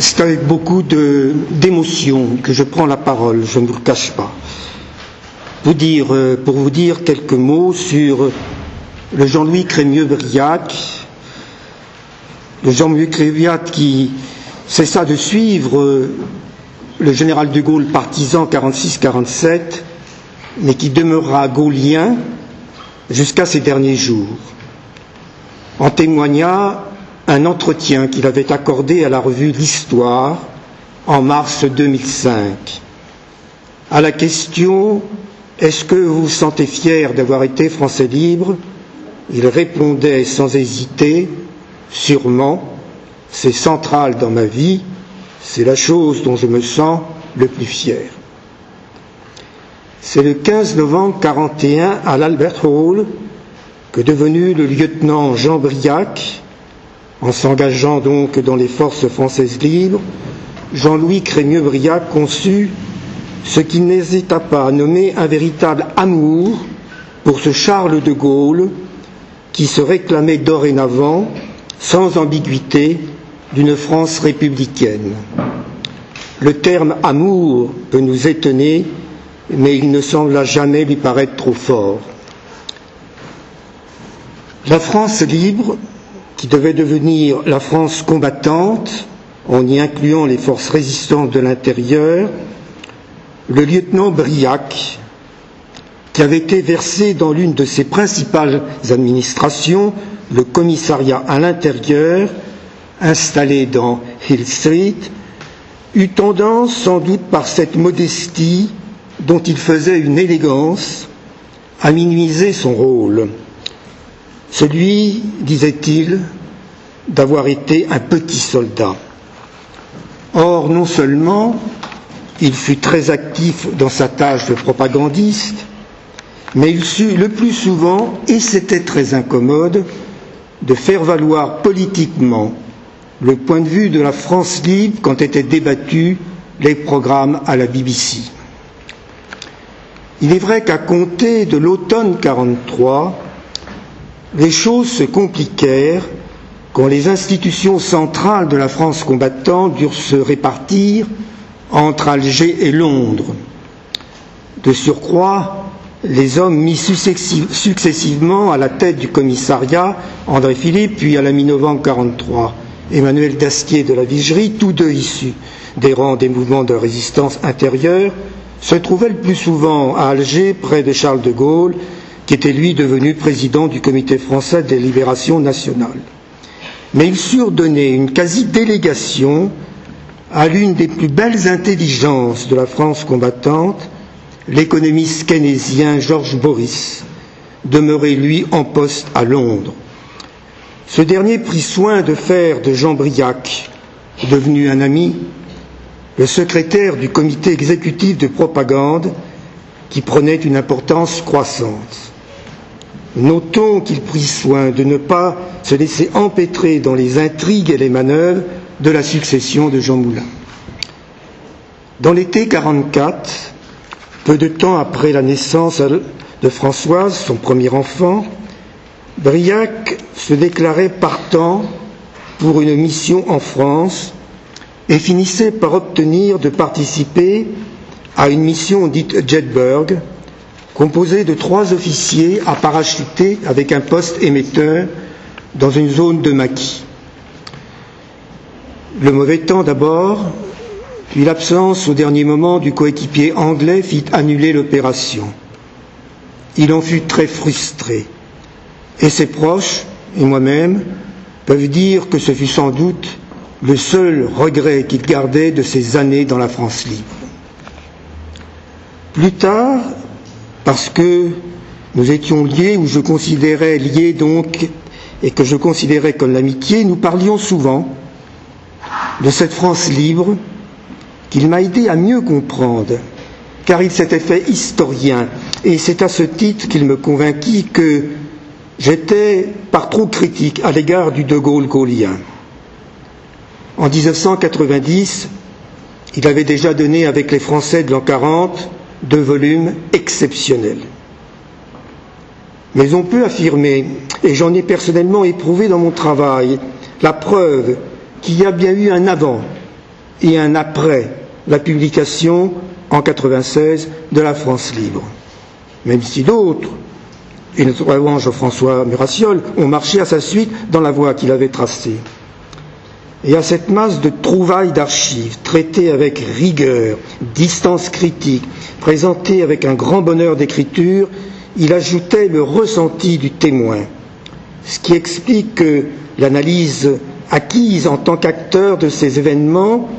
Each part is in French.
c'est avec beaucoup d'émotion que je prends la parole, je ne vous le cache pas. Euh, pour vous dire quelques mots sur le Jean-Louis Crémieux-Briac, le Jean-Louis Crémieux qui cessa de suivre euh, le général de Gaulle partisan 46-47, mais qui demeura gaulien jusqu'à ses derniers jours. En témoigna un entretien qu'il avait accordé à la revue L'Histoire en mars 2005. À la question Est-ce que vous vous sentez fier d'avoir été Français libre? Il répondait sans hésiter Sûrement, c'est central dans ma vie, c'est la chose dont je me sens le plus fier. C'est le 15 novembre 1941 à l'Albert Hall que devenu le lieutenant Jean Briac, en s'engageant donc dans les forces françaises libres, Jean-Louis Crémieux-Briac conçut ce qu'il n'hésita pas à nommer un véritable amour pour ce Charles de Gaulle qui se réclamait dorénavant, sans ambiguïté, d'une France républicaine. Le terme amour peut nous étonner, mais il ne sembla jamais lui paraître trop fort. La France libre qui devait devenir la France combattante, en y incluant les forces résistantes de l'intérieur, le lieutenant Briac, qui avait été versé dans l'une de ses principales administrations, le commissariat à l'intérieur, installé dans Hill Street, eut tendance, sans doute par cette modestie dont il faisait une élégance, à minimiser son rôle celui, disait-il, d'avoir été un petit soldat. Or, non seulement il fut très actif dans sa tâche de propagandiste, mais il sut le plus souvent, et c'était très incommode, de faire valoir politiquement le point de vue de la France libre quand étaient débattus les programmes à la BBC. Il est vrai qu'à compter de l'automne 43, les choses se compliquèrent quand les institutions centrales de la France combattante durent se répartir entre Alger et Londres. De surcroît, les hommes mis successivement à la tête du commissariat, André Philippe, puis à la mi-novembre 43, Emmanuel Dastier de la Vigerie, tous deux issus des rangs des mouvements de résistance intérieure, se trouvaient le plus souvent à Alger, près de Charles de Gaulle, qui était lui devenu président du Comité français des libérations nationales. Mais il surdonnait une quasi-délégation à l'une des plus belles intelligences de la France combattante, l'économiste keynésien Georges Boris, demeuré lui en poste à Londres. Ce dernier prit soin de faire de Jean Briac, devenu un ami, le secrétaire du comité exécutif de propagande qui prenait une importance croissante. Notons qu'il prit soin de ne pas se laisser empêtrer dans les intrigues et les manœuvres de la succession de Jean Moulin. Dans l'été 44, peu de temps après la naissance de Françoise, son premier enfant, Briac se déclarait partant pour une mission en France et finissait par obtenir de participer à une mission dite Jetberg, composé de trois officiers à parachuter avec un poste émetteur dans une zone de maquis. Le mauvais temps d'abord, puis l'absence au dernier moment du coéquipier anglais fit annuler l'opération. Il en fut très frustré. Et ses proches, et moi-même, peuvent dire que ce fut sans doute le seul regret qu'il gardait de ses années dans la France libre. Plus tard, parce que nous étions liés, ou je considérais liés donc, et que je considérais comme l'amitié, nous parlions souvent de cette France libre qu'il m'a aidé à mieux comprendre, car il s'était fait historien, et c'est à ce titre qu'il me convainquit que j'étais par trop critique à l'égard du De Gaulle gaulien. En 1990, il avait déjà donné avec les Français de l'an 40 de volume exceptionnel. Mais on peut affirmer, et j'en ai personnellement éprouvé dans mon travail, la preuve qu'il y a bien eu un avant et un après la publication en 96 de la France libre. Même si d'autres, et notamment Jean-François Murassiol, ont marché à sa suite dans la voie qu'il avait tracée. Et à cette masse de trouvailles d'archives, traitées avec rigueur, distance critique, présentées avec un grand bonheur d'écriture, il ajoutait le ressenti du témoin, ce qui explique que l'analyse acquise en tant qu'acteur de ces événements,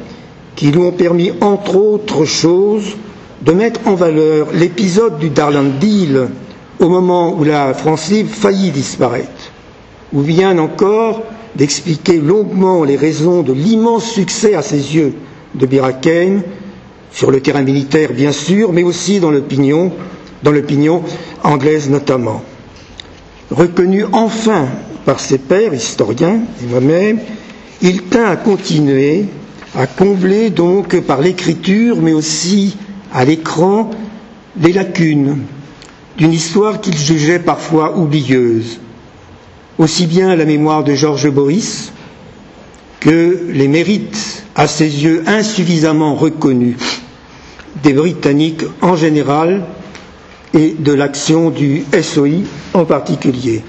qui lui ont permis, entre autres choses, de mettre en valeur l'épisode du Darland Deal au moment où la France libre faillit disparaître, ou bien encore d'expliquer longuement les raisons de l'immense succès à ses yeux de Biraken, sur le terrain militaire bien sûr, mais aussi dans l'opinion, dans l'opinion anglaise notamment. Reconnu enfin par ses pairs, historiens et moi-même, il tint à continuer, à combler donc par l'écriture, mais aussi à l'écran, les lacunes d'une histoire qu'il jugeait parfois oublieuse, aussi bien la mémoire de Georges Boris que les mérites, à ses yeux insuffisamment reconnus, des Britanniques en général et de l'action du SOI en particulier.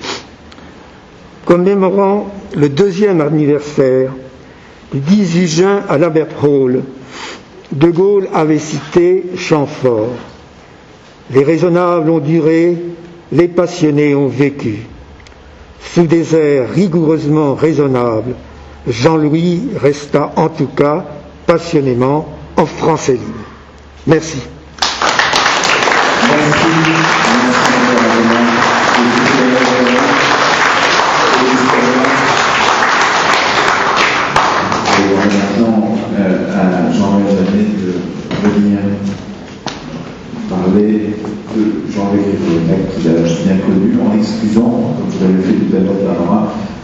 Commémorant le deuxième anniversaire du 18 juin à l'Albert Hall, De Gaulle avait cité Chamfort. Les raisonnables ont duré, les passionnés ont vécu. Sous des airs rigoureusement raisonnables, Jean-Louis resta en tout cas passionnément en français libre. Merci. parler de Jean-Luc Rivolonec, qu'il a bien connu, en excusant,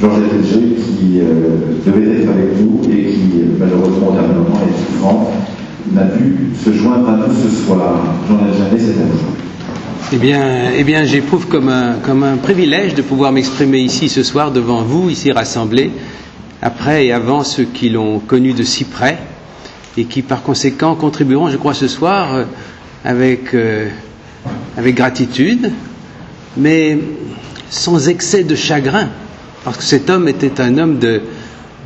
Georges Ettinger, qui euh, devait être avec nous et qui, malheureusement, au dernier moment, est souffrant, n'a pu se joindre à nous ce soir. Jean-Luc Janet, c'est à vous. Eh bien, eh bien j'éprouve comme un, comme un privilège de pouvoir m'exprimer ici ce soir devant vous, ici rassemblés, après et avant ceux qui l'ont connu de si près et qui par conséquent contribueront, je crois, ce soir euh, avec, euh, avec gratitude, mais sans excès de chagrin, parce que cet homme était un homme de,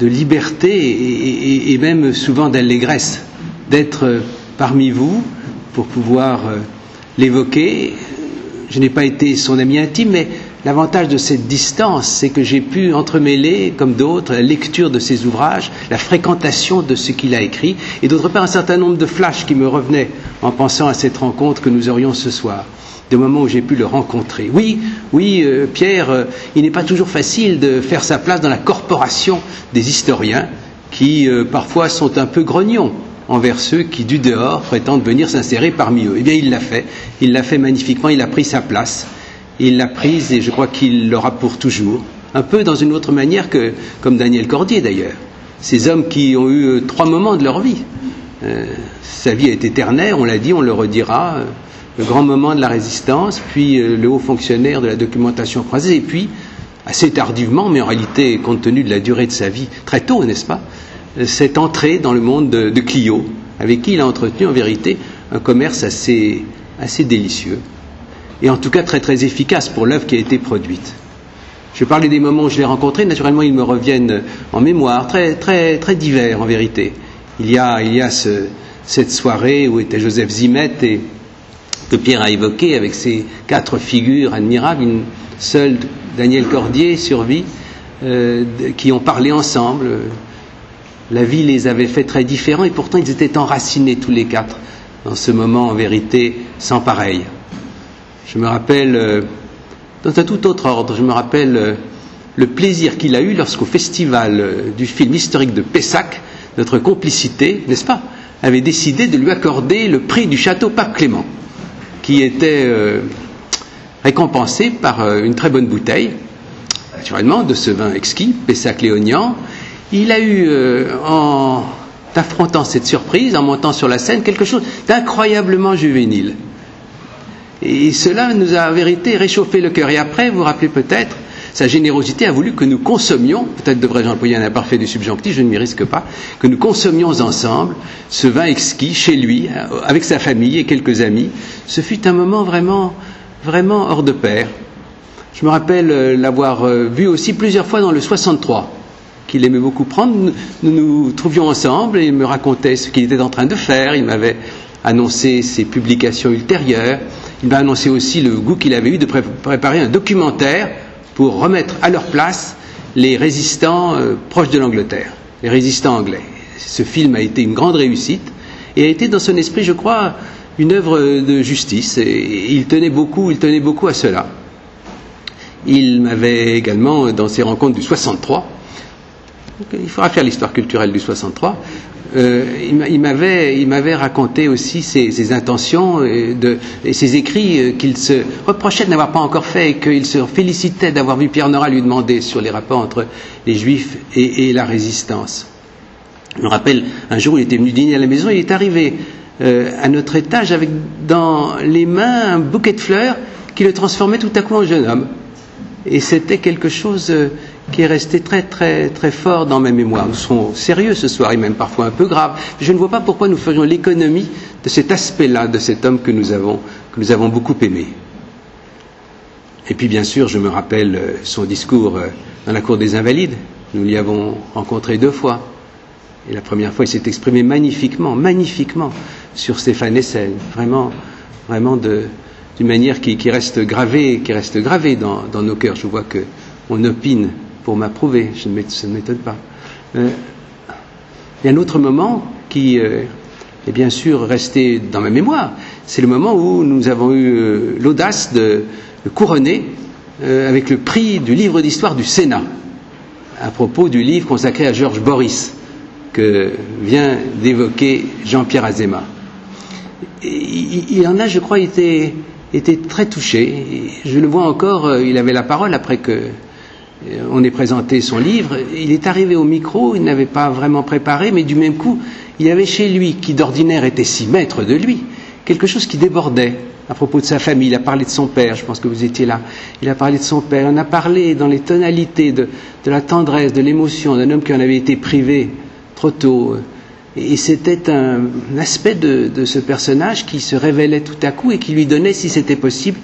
liberté et, et, et, même souvent d'allégresse, d'être parmi vous pour pouvoir euh, l'évoquer. Je n'ai pas été son ami intime, mais l'avantage de cette distance, c'est que j'ai pu entremêler, comme d'autres, la lecture de ses ouvrages, la fréquentation de ce qu'il a écrit, et d'autre part un certain nombre de flashs qui me revenaient en pensant à cette rencontre que nous aurions ce soir, de moments où j'ai pu le rencontrer. Oui, oui, euh, Pierre, euh, il n'est pas toujours facile de faire sa place dans la corporation des historiens qui euh, parfois sont un peu grognons envers ceux qui, du dehors, prétendent venir s'insérer parmi eux. Eh bien, il l'a fait. Il l'a fait magnifiquement. Il a pris sa place. Il l'a prise et je crois qu'il l'aura pour toujours. Un peu dans une autre manière que, comme Daniel Cordier d'ailleurs. Ces hommes qui ont eu trois moments de leur vie. Sa vie est éternelle, on l'a dit, on le redira. Euh, le grand moment de la résistance, puis euh, le haut fonctionnaire de la documentation croisée, et puis, assez tardivement, mais en réalité, compte tenu de la durée de sa vie, très tôt, n'est-ce pas, cette entrée dans le monde de, de, Clio, avec qui il a entretenu en vérité un commerce assez, assez délicieux, et en tout cas très très efficace pour l'œuvre qui a été produite. Je parlais des moments où je l'ai rencontré, naturellement ils me reviennent en mémoire, très, très, très divers en vérité. Il y a, il y a ce, cette soirée où était Joseph Zimet et que Pierre a évoqué avec ses quatre figures admirables, une seule Daniel Cordier survit, euh, qui ont parlé ensemble, la vie les avait fait très différents et pourtant ils étaient enracinés tous les quatre dans ce moment en vérité sans pareil. Je me rappelle, euh, dans un tout autre ordre, je me rappelle euh, le plaisir qu'il a eu lorsqu'au festival du film historique de Pessac, notre complicité, n'est-ce pas, avait décidé de lui accorder le prix du château Pape Clément, qui était euh, récompensé par euh, une très bonne bouteille, naturellement, de ce vin exquis, Pessac Léognan, il a eu, euh, en affrontant cette surprise, en montant sur la scène, quelque chose d'incroyablement juvénile. Et cela nous a en vérité réchauffé le cœur. Et après, vous vous rappelez peut-être, sa générosité a voulu que nous consommions, peut-être devrais-je employer un imparfait du subjonctif, je ne m'y risque pas, que nous consommions ensemble ce vin exquis chez lui, avec sa famille et quelques amis. Ce fut un moment vraiment, vraiment hors de pair. Je me rappelle euh, l'avoir euh, vu aussi plusieurs fois dans le 63 qu'il aimait beaucoup prendre. Nous nous trouvions ensemble et il me racontait ce qu'il était en train de faire. Il m'avait annoncé ses publications ultérieures. Il m'a annoncé aussi le goût qu'il avait eu de préparer un documentaire pour remettre à leur place les résistants euh, proches de l'Angleterre, les résistants anglais. Ce film a été une grande réussite et a été dans son esprit, je crois, une œuvre de justice. Et il tenait beaucoup, il tenait beaucoup à cela. Il m'avait également, dans ses rencontres du 63, il faudra faire l'histoire culturelle du 63, euh, il m'avait raconté aussi ses, intentions et, de, et ses écrits euh, qu'il se reprochait de n'avoir pas encore fait et qu'il se félicitait d'avoir vu Pierre Nora lui demander sur les rapports entre les Juifs et, la résistance. Je me rappelle, un jour, il était venu dîner à la maison, il est arrivé euh, à notre étage avec dans les mains un bouquet de fleurs qui le transformait tout à coup en jeune homme. Et c'était quelque chose qui est resté très très très fort dans ma mémoire. Nous serons sérieux ce soir et même parfois un peu graves. Je ne vois pas pourquoi nous ferions l'économie de cet aspect-là de cet homme que nous avons que nous avons beaucoup aimé. Et puis bien sûr, je me rappelle euh, son discours euh, dans la cour des Invalides. Nous l'y avons rencontré deux fois. Et la première fois, il s'est exprimé magnifiquement, magnifiquement sur Stéphane Hessel, vraiment, vraiment d'une manière qui, reste gravée, qui reste gravée dans, dans nos cœurs. Je vois que on opine pour m'approuver, je ne m'étonne pas. Euh, il y a un autre moment qui euh, est bien sûr resté dans ma mémoire, c'est le moment où nous avons eu euh, l'audace de, couronner avec le prix du livre d'histoire du Sénat, à propos du livre consacré à Georges Boris, que vient d'évoquer Jean-Pierre Azéma. Il, en a, je crois, été, très touché. Je le vois encore, il avait la parole après que on est présenté son livre, il est arrivé au micro, il n'avait pas vraiment préparé, mais du même coup, il y avait chez lui, qui d'ordinaire était si maître de lui, quelque chose qui débordait à propos de sa famille. Il a parlé de son père, je pense que vous étiez là. Il a parlé de son père. On a parlé dans les tonalités de, la tendresse, de l'émotion d'un homme qui en avait été privé trop tôt. Et c'était un, aspect de, ce personnage qui se révélait tout à coup et qui lui donnait, si c'était possible,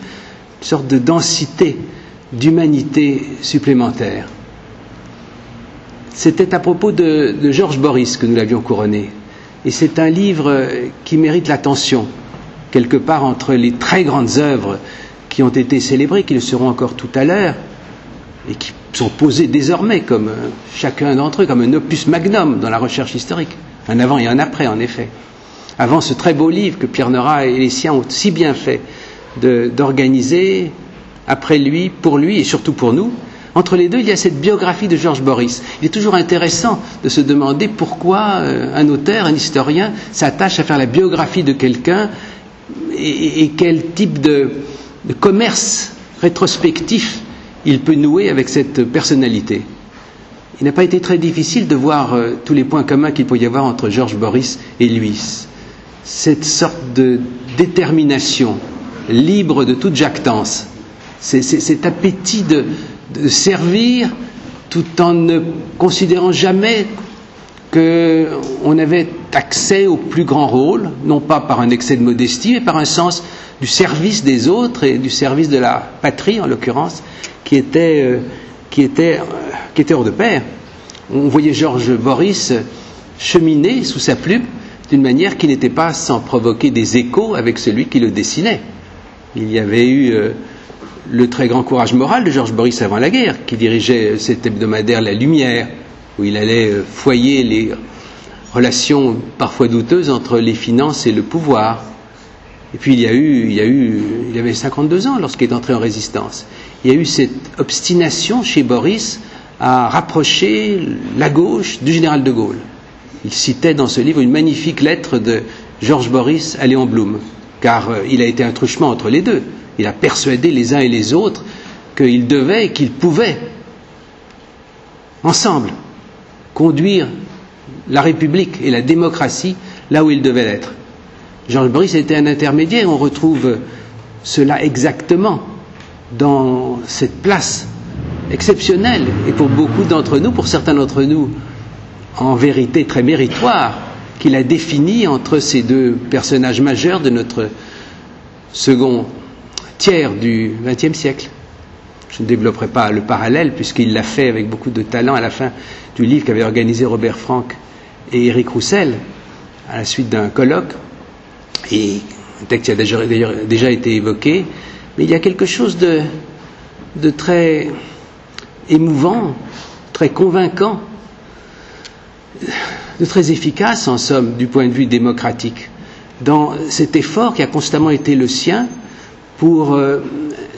une sorte de densité d'humanité supplémentaire. C'était à propos de, Georges Boris que nous l'avions couronné. Et c'est un livre qui mérite l'attention, quelque part entre les très grandes œuvres qui ont été célébrées, qui le seront encore tout à l'heure, et qui sont posées désormais comme chacun d'entre eux, comme un opus magnum dans la recherche historique. Un avant et un après, en effet. Avant ce très beau livre que Pierre Nora et les siens ont si bien fait d'organiser, après lui, pour lui et surtout pour nous. Entre les deux, il y a cette biographie de Georges Boris. Il est toujours intéressant de se demander pourquoi euh, un auteur, un historien, s'attache à faire la biographie de quelqu'un et, quel type de, commerce rétrospectif il peut nouer avec cette personnalité. Il n'a pas été très difficile de voir euh, tous les points communs qu'il peut y avoir entre Georges Boris et lui. Cette sorte de détermination libre de toute jactance c'est cet appétit de, servir tout en ne considérant jamais qu'on avait accès au plus grand rôle, non pas par un excès de modestie, mais par un sens du service des autres et du service de la patrie, en l'occurrence, qui était, euh, qui, était, euh, qui était hors de pair. On voyait Georges Boris cheminer sous sa plume d'une manière qui n'était pas sans provoquer des échos avec celui qui le dessinait. Il y avait eu euh, le très grand courage moral de Georges Boris avant la guerre, qui dirigeait cet hebdomadaire La Lumière, où il allait euh, foyer les relations parfois douteuses entre les finances et le pouvoir. Et puis il y a eu, il y a eu, il avait 52 ans lorsqu'il est entré en résistance. Il y a eu cette obstination chez Boris à rapprocher la gauche du général de Gaulle. Il citait dans ce livre une magnifique lettre de Georges Boris à Léon Blum, car euh, il a été un truchement entre les deux. Il a persuadé les uns et les autres qu'ils devaient et qu'ils pouvaient, ensemble, conduire la République et la démocratie là où ils devaient être. Georges Boris était un intermédiaire, on retrouve cela exactement dans cette place exceptionnel, et pour beaucoup d'entre nous, pour certains d'entre nous, en vérité très méritoire, qu'il a défini entre ces deux personnages majeurs de notre second tiers du XXe siècle. Je ne développerai pas le parallèle puisqu'il l'a fait avec beaucoup de talent à la fin du livre qu'avaient organisé Robert Frank et Éric Roussel à la suite d'un colloque, et un texte qui a déjà, été évoqué, mais il y a quelque chose de très émouvant, très convaincant, de très efficace en somme du point de vue démocratique dans cet effort qui a constamment été le sien pour euh,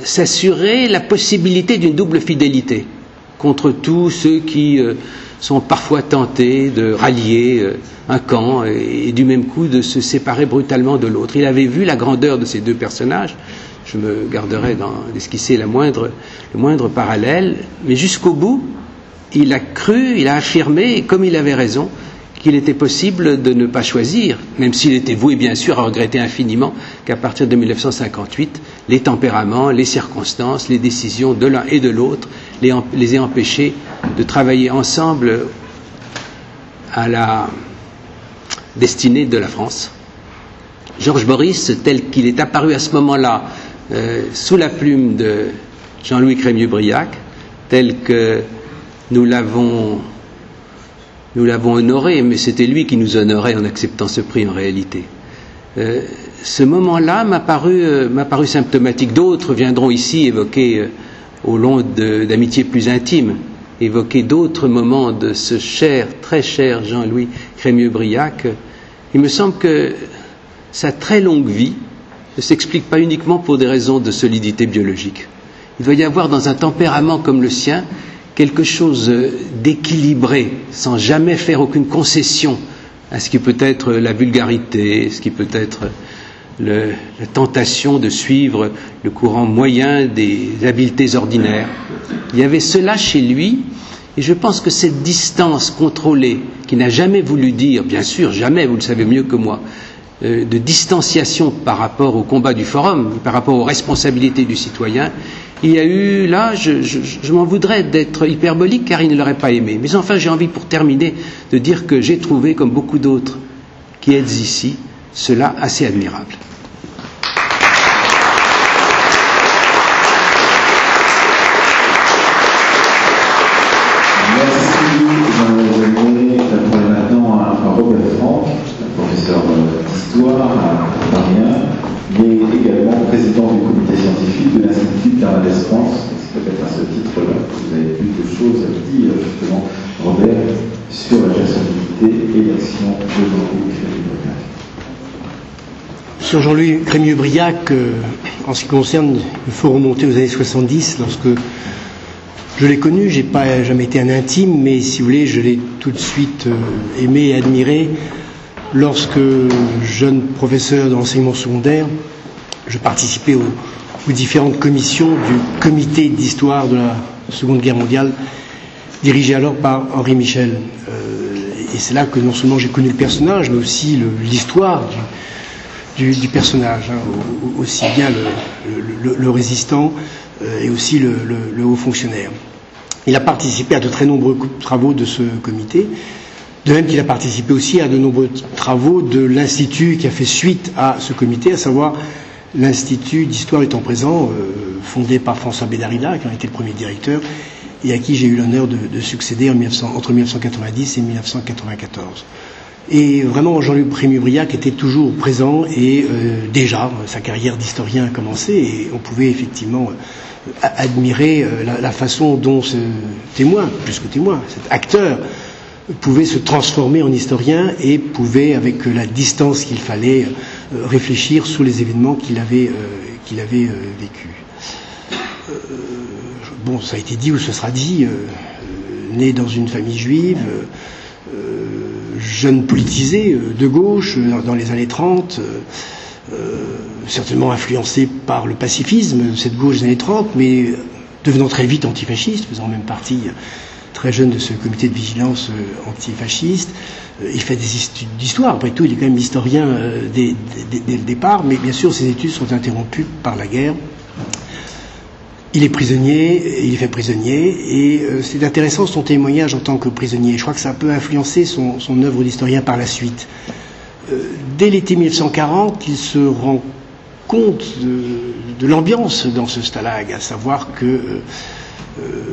s'assurer la possibilité d'une double fidélité contre tous ceux qui euh, sont parfois tentés de rallier euh, un camp et, du même coup de se séparer brutalement de l'autre. Il avait vu la grandeur de ces deux personnages. Je me garderai d'esquisser le moindre parallèle, mais jusqu'au bout, il a cru, il a affirmé, comme il avait raison, qu'il était possible de ne pas choisir, même s'il était voué bien sûr à regretter infiniment qu'à partir de 1958, les tempéraments, les circonstances, les décisions de l'un et de l'autre les, aient empêchés de travailler ensemble à la destinée de la France. Georges Boris, tel qu'il est apparu à ce moment-là euh, sous la plume de Jean-Louis Crémieux-Briac, tel que nous l'avons nous l'avons honoré, mais c'était lui qui nous honorait en acceptant ce prix en réalité. Euh, ce moment-là m'a paru, euh, paru, symptomatique. D'autres viendront ici évoquer, euh, au long d'amitiés plus intimes, évoquer d'autres moments de ce cher, très cher Jean-Louis Crémieux-Briac. Il me semble que sa très longue vie ne s'explique pas uniquement pour des raisons de solidité biologique. Il doit y avoir dans un tempérament comme le sien quelque chose d'équilibré, sans jamais faire aucune concession à ce qui peut être la vulgarité, ce qui peut être la tentation de suivre le courant moyen des habiletés ordinaires. Il y avait cela chez lui, et je pense que cette distance contrôlée, qui n'a jamais voulu dire, bien sûr, jamais, vous le savez mieux que moi, euh, de distanciation par rapport au combat du forum, par rapport aux responsabilités du citoyen, il y a eu, là, je, m'en voudrais d'être hyperbolique car il ne l'aurait pas aimé. Mais enfin, j'ai envie, pour terminer, de dire que j'ai trouvé, comme beaucoup d'autres qui êtes ici, cela assez admirable. Sur Jean-Louis Crémieux-Briac, euh, en ce qui concerne, il faut remonter aux années 70, lorsque je l'ai connu, j'ai pas jamais été un intime, mais si vous voulez, je l'ai tout de suite euh, aimé et admiré lorsque, jeune professeur d'enseignement secondaire, je participais aux, différentes commissions du comité d'histoire de la Seconde Guerre mondiale, dirigé alors par Henri Michel. Euh, et c'est là que non seulement j'ai connu le personnage, mais aussi l'histoire du, personnage, hein, aussi bien le, résistant euh, et aussi le, haut fonctionnaire. Il a participé à de très nombreux travaux de ce comité, de même qu'il a participé aussi à de nombreux travaux de l'Institut qui a fait suite à ce comité, à savoir l'Institut d'histoire du temps présent, euh, fondé par François Bédarida, qui en était le premier directeur, et à qui j'ai eu l'honneur de, succéder entre 1990 et 1994. Et vraiment, Jean-Luc Prémubriac était toujours présent et euh, déjà, sa carrière d'historien a commencé et on pouvait effectivement euh, admirer euh, la, façon dont ce témoin, plus que témoin, cet acteur, pouvait se transformer en historien et pouvait, avec la distance qu'il fallait, réfléchir sur les événements qu'il avait vécus. Bon, ça a été dit ou ce sera dit, né dans une famille juive, jeune politisé euh, de gauche euh, dans les années 30, euh, certainement influencé par le pacifisme de cette gauche des années 30, mais devenant très vite antifasciste, faisant même partie très jeune de ce comité de vigilance antifasciste. Il fait des études d'histoire, après tout, il est quand même historien dès, le départ, mais bien sûr, ses études sont interrompues par la guerre. Il est prisonnier, il est fait prisonnier, et euh, c'est intéressant son témoignage en tant que prisonnier. Je crois que ça peut influencer son, œuvre d'historien par la suite. Euh, dès l'été 1940, il se rend compte de, l'ambiance dans ce stalag, à savoir que euh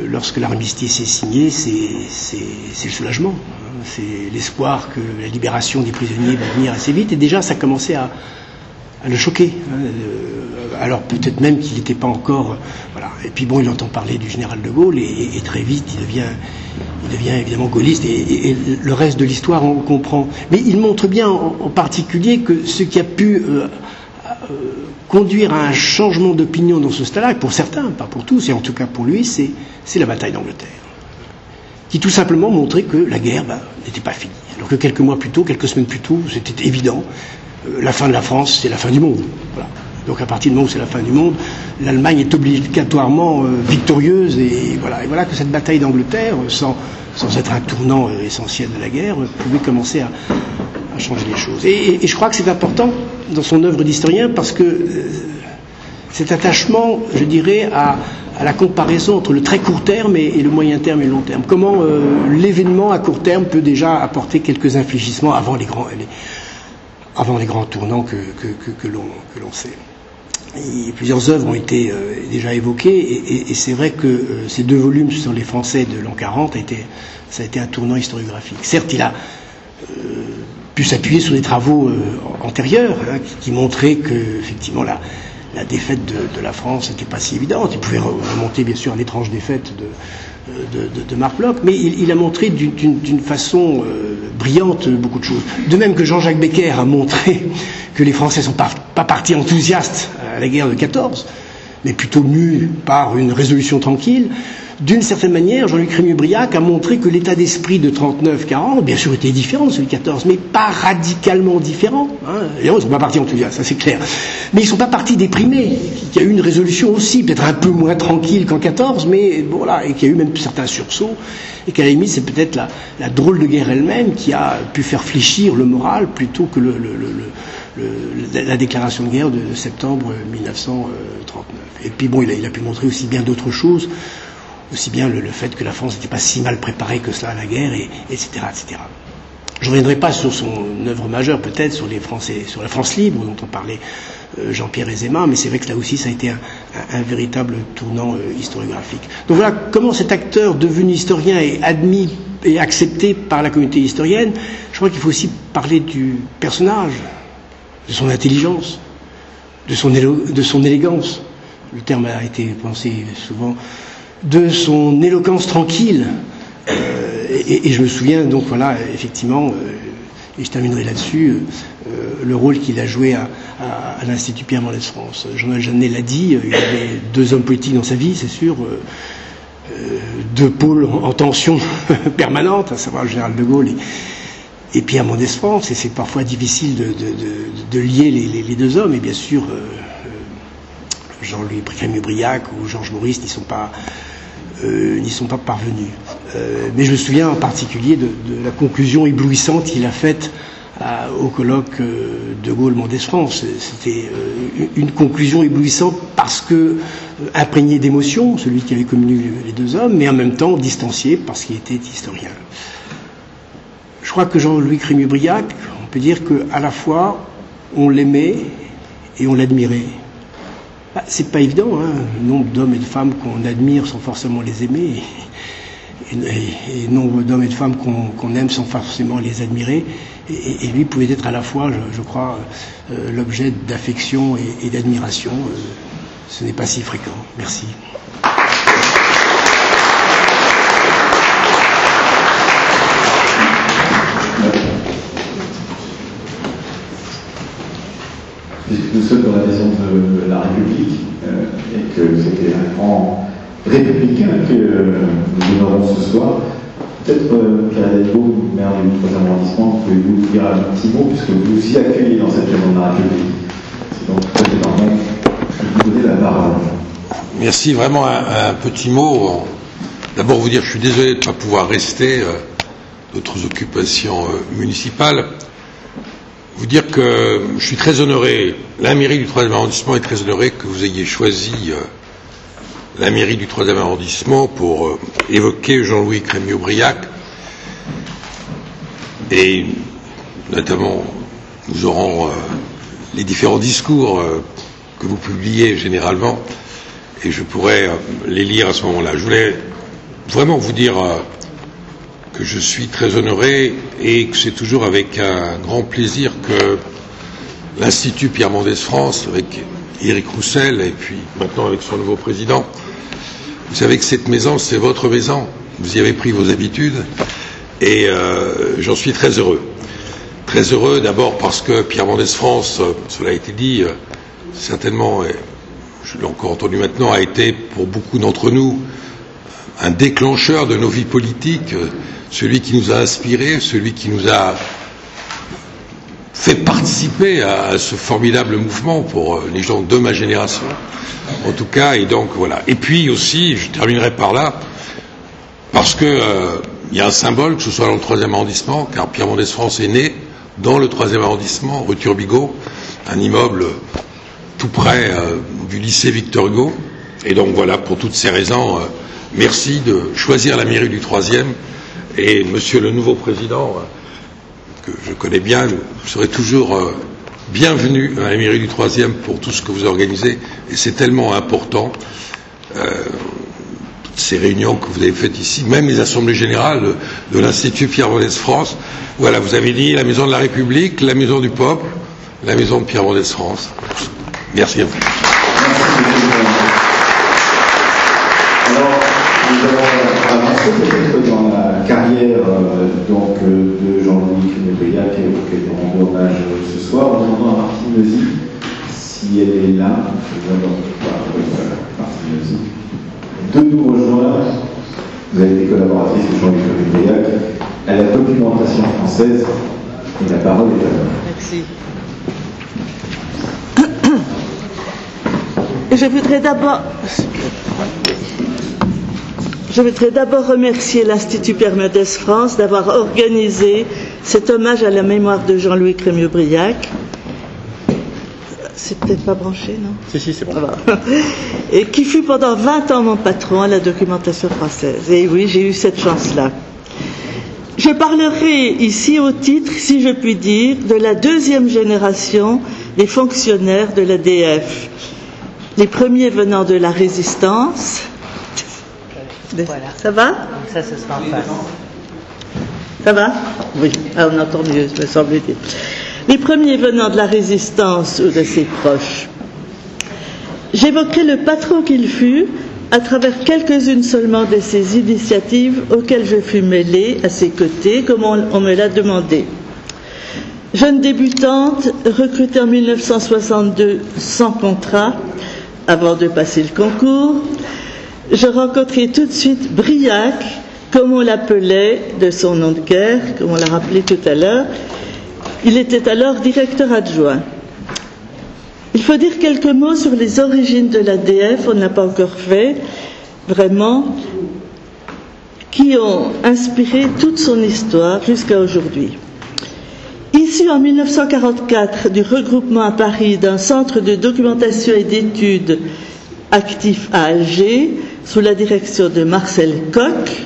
lorsque l'armistice est signé, c'est le soulagement, hein, c'est l'espoir que la libération des prisonniers va venir assez vite, et déjà ça commençait à, à le choquer. Hein, euh, alors peut-être même qu'il n'était pas encore. Voilà. Et puis bon, il entend parler du général de Gaulle et, très vite il devient, il évidemment gaulliste et, le reste de l'histoire on comprend. Mais il montre bien en, particulier que ce qui a pu euh, euh, conduire à un changement d'opinion dans ce stade-là, pour certains, pas pour tous, et en tout cas pour lui, c'est la bataille d'Angleterre, qui tout simplement montrait que la guerre bah, n'était pas finie. Alors que quelques mois plus tôt, quelques semaines plus tôt, c'était évident la fin de la France, c'est la fin du monde. Voilà. Donc à partir du moment où c'est la fin du monde, l'Allemagne est obligatoirement euh, victorieuse et voilà. Et voilà que cette bataille d'Angleterre, sans, sans, être un tournant euh, essentiel de la guerre, pouvait commencer à, changer les choses. Et, je crois que c'est important dans son œuvre d'historien parce que euh, cet attachement, je dirais, à, la comparaison entre le très court terme et, le moyen terme et le long terme. Comment euh, l'événement à court terme peut déjà apporter quelques infléchissements avant les grands. Avant les grands tournants que, l'on sait. Plusieurs œuvres ont été euh, déjà évoquées, et, c'est vrai que euh, ces deux volumes sur les Français de l'an 40, a été, ça a été un tournant historiographique. Certes, il a euh, pu s'appuyer sur des travaux antérieurs hein, qui, montraient que, effectivement, la, défaite de la France n'était pas si évidente. Il pouvait remonter, bien sûr, à l'étrange défaite de, de, de, Marc Bloch, mais il, a montré d'une façon euh, brillante beaucoup de choses. De même que Jean-Jacques Becker a montré que les Français ne sont pas, pas partis enthousiastes à la guerre de 14, mais plutôt mus par une résolution tranquille. D'une certaine manière, Jean-Luc Rémy-Briac a montré que l'état d'esprit de 39-40, bien sûr, était différent de celui de 14, mais pas radicalement différent. Hein. ils ne sont pas partis enthousiastes, ça c'est clair. Mais ils ne sont pas partis déprimés. Il y a eu une résolution aussi, peut-être un peu moins tranquille qu'en 14, mais voilà, et qu'il y a eu même certains sursauts, et qu'à la limite, c'est peut-être la, drôle de guerre elle-même qui a pu faire fléchir le moral plutôt que la déclaration de guerre de, septembre 1939. Et puis bon, il a pu montrer aussi bien d'autres choses aussi bien le, fait que la France n'était pas si mal préparée que cela à la guerre, et, etc., etc. Je ne reviendrai pas sur son œuvre majeure, peut-être, sur les Français, sur la France libre, dont on parlait euh, Jean-Pierre Ezema, mais c'est vrai que là aussi, ça a été un, véritable tournant euh, historiographique. Donc voilà comment cet acteur devenu historien est admis et accepté par la communauté historienne. Je crois qu'il faut aussi parler du personnage, de son intelligence, de son élégance. Le terme a été pensé souvent de son éloquence tranquille. Euh, et, je me souviens donc voilà effectivement, euh, et je terminerai là-dessus, euh, le rôle qu'il a joué à, l'Institut Pierre Mendès France. Jean-Noël Jeannet l'a dit, il avait deux hommes politiques dans sa vie, c'est sûr, deux pôles en, en tension permanente, à savoir le général de Gaulle et, et Pierre Mendès France, et c'est parfois difficile de, lier les, deux hommes, et bien sûr Jean-Louis Précamé-Briac ou Georges Maurice n'y sont pas euh, parvenus. Euh, mais je me souviens en particulier de, la conclusion éblouissante qu'il a faite à, au colloque euh, de Gaulle-Mendès France. C'était euh, une conclusion éblouissante parce que euh, imprégnée d'émotion, celui qui avait communiqué les deux hommes, mais en même temps distancié parce qu'il était historien. Je crois que Jean-Louis Crémieux-Briac, on peut dire qu'à la fois on l'aimait et on l'admirait. Bah, c'est pas évident, hein, nombre d'hommes et de femmes qu'on admire sans forcément les aimer, et, nombre d'hommes et de femmes qu'on qu aime sans forcément les admirer, et, lui pouvait être à la fois, je, crois, euh, l'objet d'affection et, et d'admiration. Euh, ce n'est pas si fréquent. Merci. Nous sommes dans la maison de la République euh, et que c'était un grand républicain que euh, nous honorons ce soir. Peut-être, euh, Pierre maire du 3 arrondissement, pouvez-vous dire un petit mot, puisque vous aussi accueillez dans cette maison de la République. C'est donc vous la parole. Merci, vraiment un, petit mot. D'abord vous dire je suis désolé de ne pas pouvoir rester, d'autres occupations municipales vous dire que je suis très honoré, la mairie du 3e arrondissement est très honorée que vous ayez choisi euh, la mairie du 3e arrondissement pour euh, évoquer Jean-Louis Crémieux-Briac. Et notamment, nous aurons euh, les différents discours que vous publiez généralement et je pourrais les lire à ce moment-là. Je voulais vraiment vous dire que je suis très honoré et que c'est toujours avec un grand plaisir que l'Institut Pierre Mendès France, avec Éric Roussel et puis maintenant avec son nouveau président, vous savez que cette maison, c'est votre maison. Vous y avez pris vos habitudes et euh, j'en suis très heureux. Très heureux d'abord parce que Pierre Mendès France, euh, cela a été dit, euh, certainement, et je l'ai encore entendu maintenant, a été pour beaucoup d'entre nous un déclencheur de nos vies politiques, euh, celui qui nous a inspirés, celui qui nous a fait participer à, ce formidable mouvement pour euh, les gens de ma génération, en tout cas, et donc voilà. Et puis aussi, je terminerai par là, parce que euh, il y a un symbole, que ce soit dans le troisième arrondissement, car Pierre Mendès France est né dans le troisième arrondissement, rue Turbigo, un immeuble tout près du lycée Victor Hugo. Et donc voilà, pour toutes ces raisons, merci de choisir la mairie du troisième et Monsieur le nouveau président que je connais bien, vous serez toujours euh, bienvenu à la mairie du troisième pour tout ce que vous organisez, et c'est tellement important. Euh, ces réunions que vous avez faites ici, même les assemblées générales de l'Institut Pierre Mendès France. Voilà, vous avez dit la maison de la République, la maison du peuple, la maison de Pierre Mendès France. Merci à vous. Alors, nous allons avancer dans la carrière euh, donc, euh, de Jean-Louis Fénébriac auquel on rend hommage ce soir. On à Martine si elle est là. Martine. De nous rejoindre. Vous avez été collaboratrice de Jean-Louis Fénébriac à la documentation française. Et la parole est à vous. Merci. Je voudrais d'abord je voudrais d'abord remercier l'Institut Pierre Mendès France d'avoir organisé cet hommage à la mémoire de Jean-Louis Crémieux-Briac. C'est peut-être pas branché, non? Si, si, c'est bon. Et qui fut pendant 20 ans mon patron à la documentation française. Et oui, j'ai eu cette chance-là. Je parlerai ici au titre, si je puis dire, de la deuxième génération des fonctionnaires de l'ADF. Les premiers venant de la résistance, voilà. Ça va Ça, ce sera en face. Ça va Oui, ah, on entend mieux, me semble-t-il. Les premiers venant de la résistance ou de ses proches. J'évoquerai le patron qu'il fut à travers quelques-unes seulement de ses initiatives auxquelles je fus mêlée à ses côtés, comme on, on me l'a demandé. Jeune débutante, recrutée en 1962 sans contrat, avant de passer le concours, je rencontrai tout de suite Briac, comme on l'appelait de son nom de guerre, comme on l'a rappelé tout à l'heure. Il était alors directeur adjoint. Il faut dire quelques mots sur les origines de l'ADF, on n'a pas encore fait, vraiment, qui ont inspiré toute son histoire jusqu'à aujourd'hui. Issu en 1944 du regroupement à Paris d'un centre de documentation et d'études actif à Alger, sous la direction de Marcel Koch,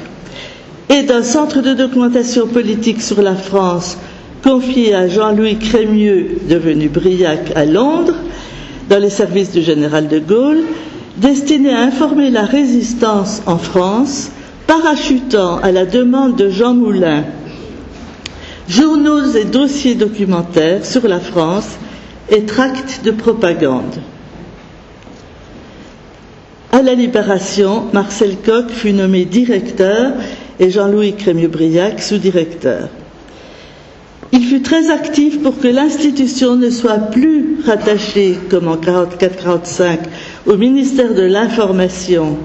et d'un centre de documentation politique sur la France confié à Jean-Louis Crémieux, devenu Briac à Londres, dans les services du général de Gaulle, destiné à informer la résistance en France, parachutant à la demande de Jean Moulin journaux et dossiers documentaires sur la France et tracts de propagande. À la Libération, Marcel Coq fut nommé directeur et Jean-Louis Crémieux-Briac sous-directeur. Il fut très actif pour que l'institution ne soit plus rattachée, comme en 44-45, au ministère de l'Information,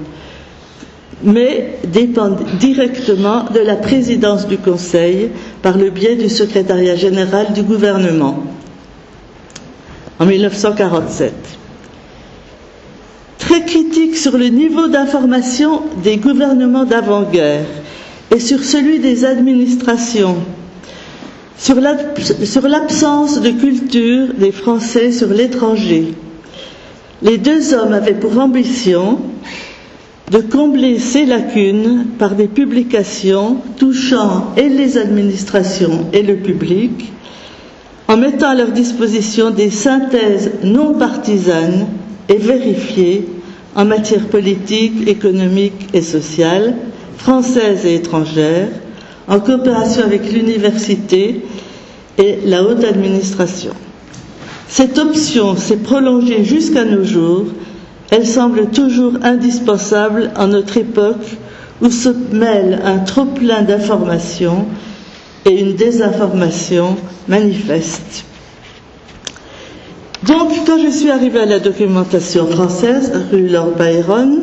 mais dépend directement de la présidence du Conseil par le biais du secrétariat général du gouvernement en 1947 très critique sur le niveau d'information des gouvernements d'avant-guerre et sur celui des administrations, sur l'absence de culture des Français sur l'étranger. Les deux hommes avaient pour ambition de combler ces lacunes par des publications touchant et les administrations et le public, en mettant à leur disposition des synthèses non partisanes et vérifiées en matière politique, économique et sociale, française et étrangère, en coopération avec l'université et la haute administration. Cette option s'est prolongée jusqu'à nos jours. Elle semble toujours indispensable en notre époque où se mêlent un trop-plein d'informations et une désinformation manifeste. Donc, quand je suis arrivée à la documentation française, rue Lord Byron,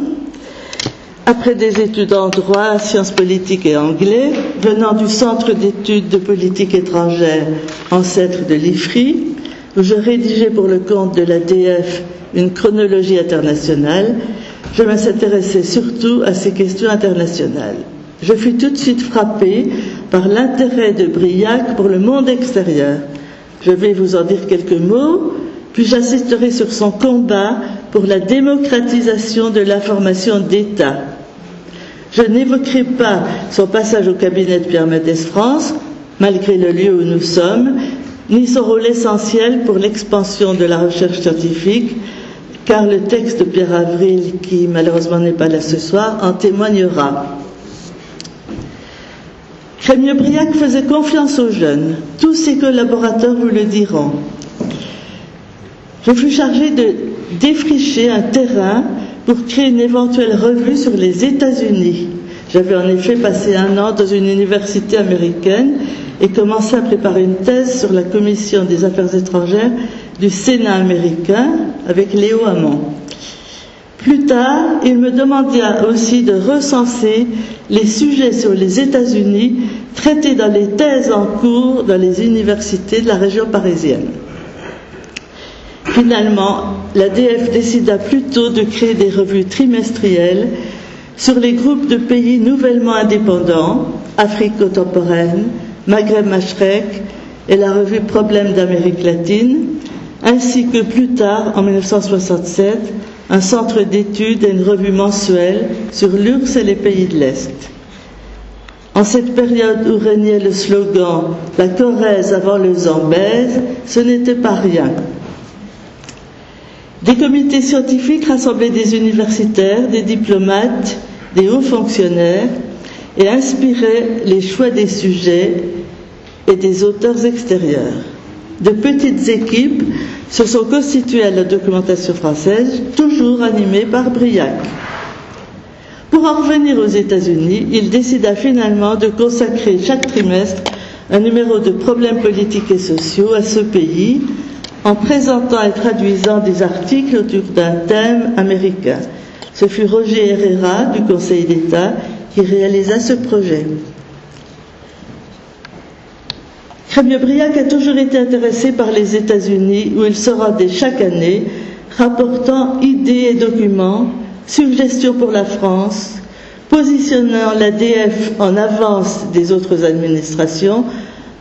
après des études en droit, sciences politiques et anglais, venant du Centre d'études de politique étrangère, ancêtre de l'IFRI, où je rédigeais pour le compte de l'ADF une chronologie internationale, je m'intéressais surtout à ces questions internationales. Je fus tout de suite frappée par l'intérêt de Briac pour le monde extérieur. Je vais vous en dire quelques mots, puis j'assisterai sur son combat pour la démocratisation de l'information d'État. Je n'évoquerai pas son passage au cabinet de Pierre Mendès France, malgré le lieu où nous sommes, ni son rôle essentiel pour l'expansion de la recherche scientifique, car le texte de Pierre Avril, qui malheureusement n'est pas là ce soir, en témoignera. Crémieux-Briac faisait confiance aux jeunes. Tous ses collaborateurs vous le diront. Je fus chargé de défricher un terrain pour créer une éventuelle revue sur les États-Unis. J'avais en effet passé un an dans une université américaine et commencé à préparer une thèse sur la commission des affaires étrangères du Sénat américain avec Léo Hamon. Plus tard, il me demanda aussi de recenser les sujets sur les États-Unis traités dans les thèses en cours dans les universités de la région parisienne. Finalement, l'ADF décida plutôt de créer des revues trimestrielles sur les groupes de pays nouvellement indépendants, Afrique contemporaine, Maghreb Mashrek et la revue Problèmes d'Amérique latine, ainsi que plus tard, en 1967, un centre d'études et une revue mensuelle sur l'URSS et les pays de l'Est. En cette période où régnait le slogan La Corrèze avant le Zambèze, ce n'était pas rien. Des comités scientifiques rassemblaient des universitaires, des diplomates, des hauts fonctionnaires et inspiraient les choix des sujets et des auteurs extérieurs. De petites équipes se sont constituées à la documentation française, toujours animées par Briac. Pour en revenir aux États-Unis, il décida finalement de consacrer chaque trimestre un numéro de problèmes politiques et sociaux à ce pays, en présentant et traduisant des articles autour d'un thème américain. Ce fut Roger Herrera du Conseil d'État qui réalisa ce projet. Crémieux-Briac a toujours été intéressé par les États-Unis où il se rendait chaque année, rapportant idées et documents, suggestions pour la France, positionnant l'ADF en avance des autres administrations,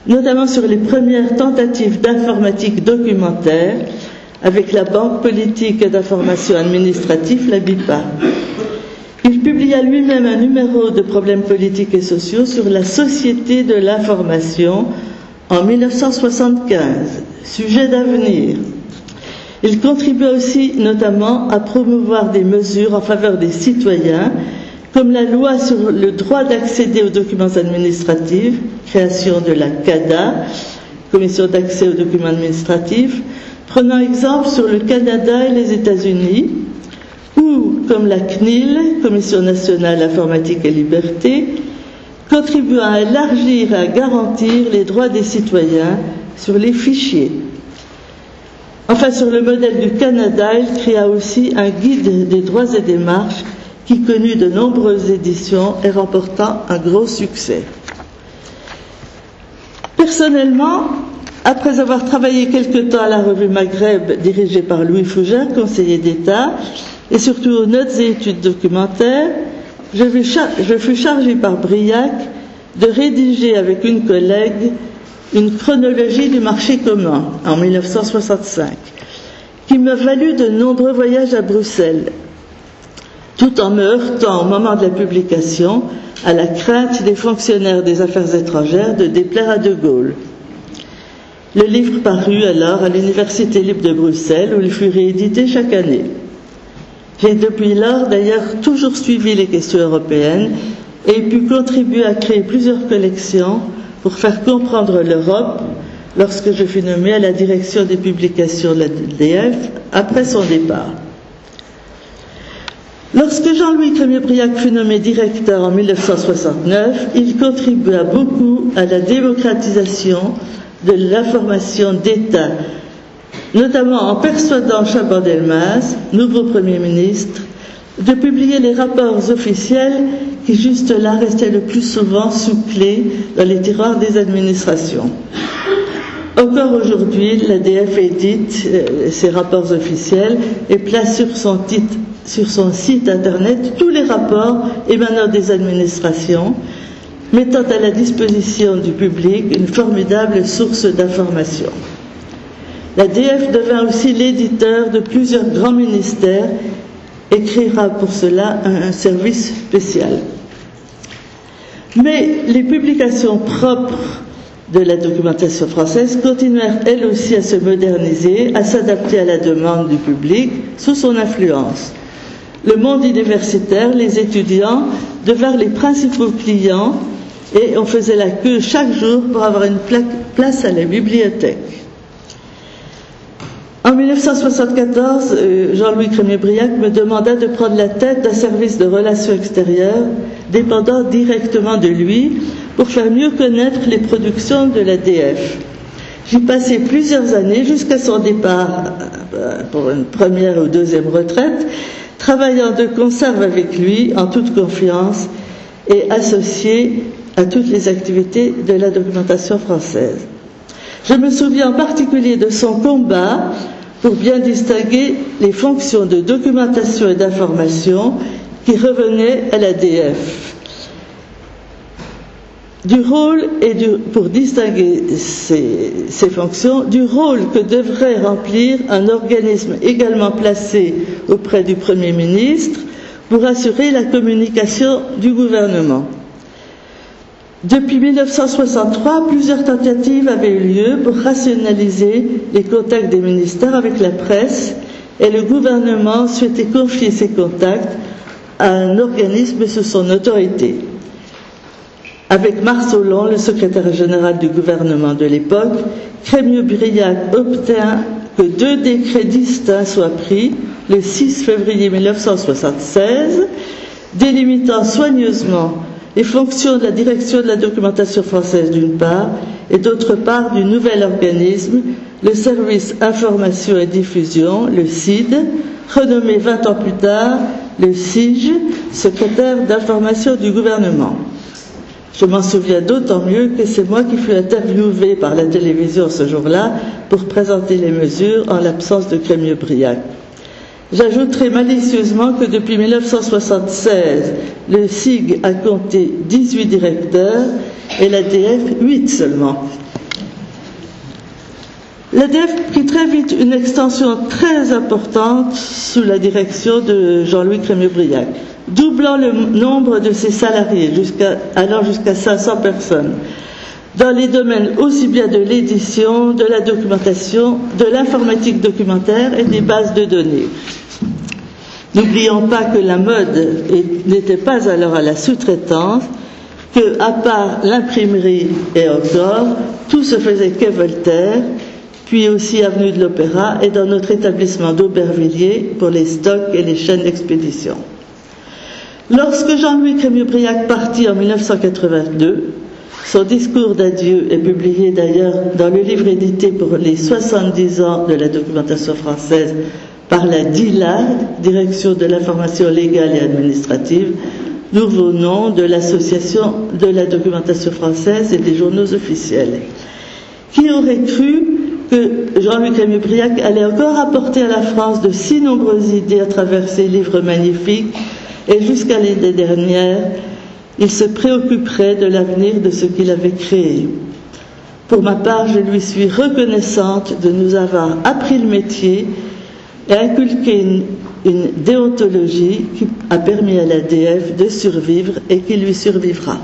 notamment sur les premières tentatives d'informatique documentaire avec la Banque politique d'information administrative, la BIPA. Il publia lui-même un numéro de problèmes politiques et sociaux sur la société de l'information en 1975, sujet d'avenir. Il contribua aussi notamment à promouvoir des mesures en faveur des citoyens, comme la loi sur le droit d'accéder aux documents administratifs, création de la CADA, Commission d'accès aux documents administratifs, prenant exemple sur le Canada et les États-Unis, ou comme la CNIL, Commission nationale informatique et liberté, contribuant à élargir et à garantir les droits des citoyens sur les fichiers. Enfin, sur le modèle du Canada, il créa aussi un guide des droits et des marches qui connut de nombreuses éditions et remporta un gros succès. Personnellement, après avoir travaillé quelque temps à la revue Maghreb dirigée par Louis Fougère, conseiller d'État, et surtout aux notes et études documentaires, je fus, je chargé par Briac de rédiger avec une collègue une chronologie du marché commun en 1965, qui me valut de nombreux voyages à Bruxelles. Tout en me heurtant au moment de la publication à la crainte des fonctionnaires des affaires étrangères de déplaire à De Gaulle. Le livre parut alors à l'Université libre de Bruxelles où il fut réédité chaque année. J'ai depuis lors d'ailleurs toujours suivi les questions européennes et pu contribuer à créer plusieurs collections pour faire comprendre l'Europe lorsque je fus nommé à la direction des publications de la DF après son départ. Lorsque Jean-Louis Crémieux-Briac fut nommé directeur en 1969, il contribua beaucoup à la démocratisation de l'information d'État, notamment en persuadant Chaban-Delmas, nouveau Premier ministre, de publier les rapports officiels qui juste là restaient le plus souvent sous clé dans les tiroirs des administrations. Encore aujourd'hui, l'ADF édite euh, ses rapports officiels et place sur son, titre, sur son site internet tous les rapports émanant des administrations, mettant à la disposition du public une formidable source d'information. La DF devint aussi l'éditeur de plusieurs grands ministères et créera pour cela un, un service spécial. Mais les publications propres de la documentation française continuèrent elles aussi à se moderniser, à s'adapter à la demande du public sous son influence. Le monde universitaire, les étudiants devinrent les principaux clients et on faisait la queue chaque jour pour avoir une place à la bibliothèque. En 1974, euh, Jean-Louis Crémier-Briac me demanda de prendre la tête d'un service de relations extérieures dépendant directement de lui pour faire mieux connaître les productions de l'ADF. J'y passai plusieurs années jusqu'à son départ euh, pour une première ou deuxième retraite, travaillant de conserve avec lui en toute confiance et associé à toutes les activités de la documentation française. Je me souviens en particulier de son combat pour bien distinguer les fonctions de documentation et d'information qui revenaient à l'ADF. Du rôle et pour distinguer ces, ces fonctions, du rôle que devrait remplir un organisme également placé auprès du Premier ministre pour assurer la communication du gouvernement. Depuis 1963, plusieurs tentatives avaient eu lieu pour rationaliser les contacts des ministères avec la presse et le gouvernement souhaitait confier ces contacts à un organisme sous son autorité. Avec Marsolon, le secrétaire général du gouvernement de l'époque, Crémieux-Briac obtint que deux décrets distincts soient pris le 6 février 1976, délimitant soigneusement les fonctions de la direction de la documentation française d'une part et d'autre part du nouvel organisme, le service information et diffusion, le CID, renommé 20 ans plus tard le SIGE, secrétaire d'information du gouvernement. Je m'en souviens d'autant mieux que c'est moi qui fus interviewé par la télévision ce jour-là pour présenter les mesures en l'absence de Crémieux-Briac. J'ajouterai malicieusement que depuis 1976, le SIG a compté 18 directeurs et l'ADF 8 seulement. L'ADF prit très vite une extension très importante sous la direction de Jean-Louis Crémieux-Briac, doublant le nombre de ses salariés, jusqu'à, allant jusqu'à 500 personnes, dans les domaines aussi bien de l'édition, de la documentation, de l'informatique documentaire et des bases de données. N'oublions pas que la mode n'était pas alors à la sous-traitance, que, à part l'imprimerie et encore, tout se faisait quai Voltaire, puis aussi avenue de l'Opéra et dans notre établissement d'Aubervilliers pour les stocks et les chaînes d'expédition. Lorsque Jean-Louis Crémieux-Briac partit en 1982, son discours d'adieu est publié d'ailleurs dans le livre édité pour les 70 ans de la documentation française par la DILA, Direction de l'information légale et administrative, nouveau nom de l'Association de la documentation française et des journaux officiels. Qui aurait cru que Jean-Luc Rémy-Briac allait encore apporter à la France de si nombreuses idées à travers ses livres magnifiques et jusqu'à l'année dernière, il se préoccuperait de l'avenir de ce qu'il avait créé. Pour ma part, je lui suis reconnaissante de nous avoir appris le métier et inculqué une déontologie qui a permis à l'ADF de survivre et qui lui survivra.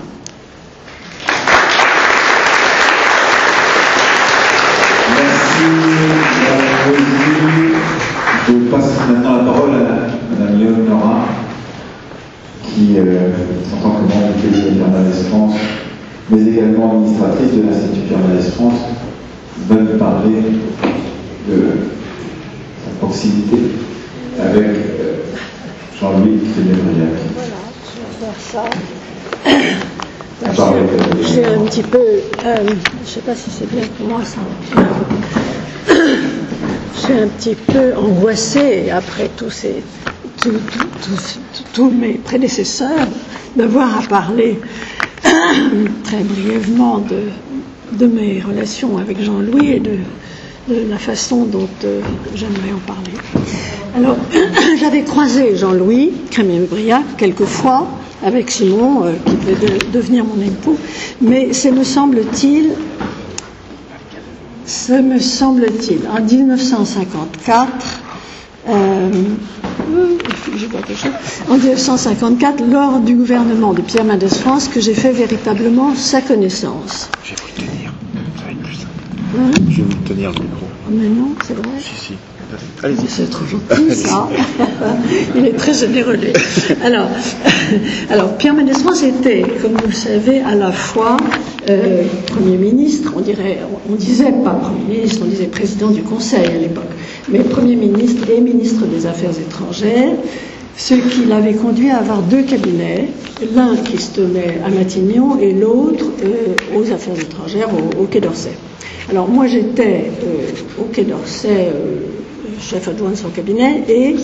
France, mais également administratrice de l'Institut Pierre France, va nous parler de sa proximité avec euh, Jean-Louis Trénébriac. Voilà, je vais faire ça. Je suis un petit peu, euh, je ne sais pas si c'est bien pour moi ça. Je suis un petit peu angoissée après tous ces, tous, tous, tous mes prédécesseurs d'avoir à parler très brièvement de, mes relations avec Jean-Louis et de, la façon dont euh, j'aimerais en parler. Alors, j'avais croisé Jean-Louis Crémier-Briac quelquefois avec Simon, euh, qui devait de, devenir mon époux, mais c'est me semble-t-il, ce me semble-t-il, en 1954, euh, en 1954, lors du gouvernement de Pierre Mendès France, que j'ai fait véritablement sa connaissance. Je vais vous tenir, ça va être plus simple. Hein je vais vous tenir le micro. Oh, mais non, c'est vrai. Si, si. C'est trop gentil, ça. Il est très généreux, lui. Alors, alors Pierre France était, comme vous le savez, à la fois euh, Premier ministre, on, dirait, on disait pas Premier ministre, on disait président du Conseil à l'époque, mais Premier ministre et ministre des Affaires étrangères, ce qui l'avait conduit à avoir deux cabinets, l'un qui se tenait à Matignon et l'autre euh, aux Affaires étrangères au, au Quai d'Orsay. Alors moi j'étais euh, au Quai d'Orsay chef adjoint de son cabinet et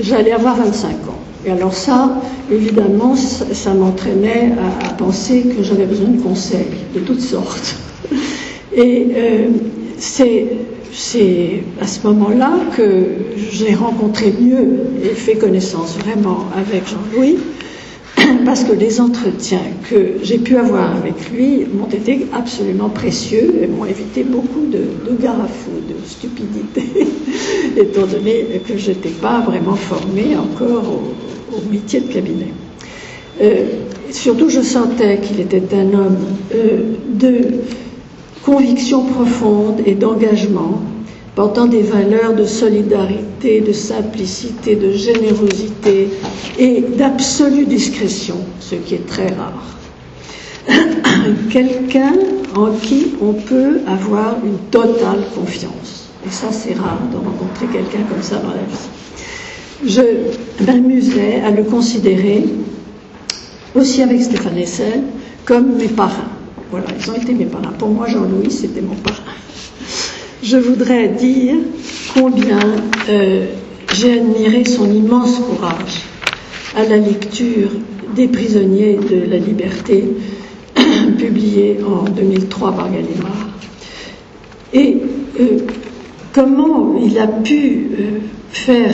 j'allais avoir 25 ans. Et alors ça, évidemment, ça, m'entraînait à, penser que j'avais besoin de conseils de toutes sortes. Et euh, c'est à ce moment-là que j'ai rencontré mieux et fait connaissance vraiment avec Jean-Louis parce que les entretiens que j'ai pu avoir avec lui m'ont été absolument précieux et m'ont évité beaucoup de, de ou de stupidités, étant donné que je n'étais pas vraiment formée encore au, au métier de cabinet. Euh, surtout, je sentais qu'il était un homme euh, de conviction profonde et d'engagement portant des valeurs de solidarité, de simplicité, de générosité et d'absolue discrétion, ce qui est très rare. Quelqu'un en qui on peut avoir une totale confiance. Et ça, c'est rare de rencontrer quelqu'un comme ça dans la vie. Je m'amusais à le considérer, aussi avec Stéphane Hessel, comme mes parrains. Voilà, ils ont été mes parrains. Pour moi, Jean-Louis, c'était mon parrain je voudrais dire combien euh, j'ai admiré son immense courage à la lecture des prisonniers de la liberté, publié en 2003 par Gallimard. Et euh, comment il a pu euh, faire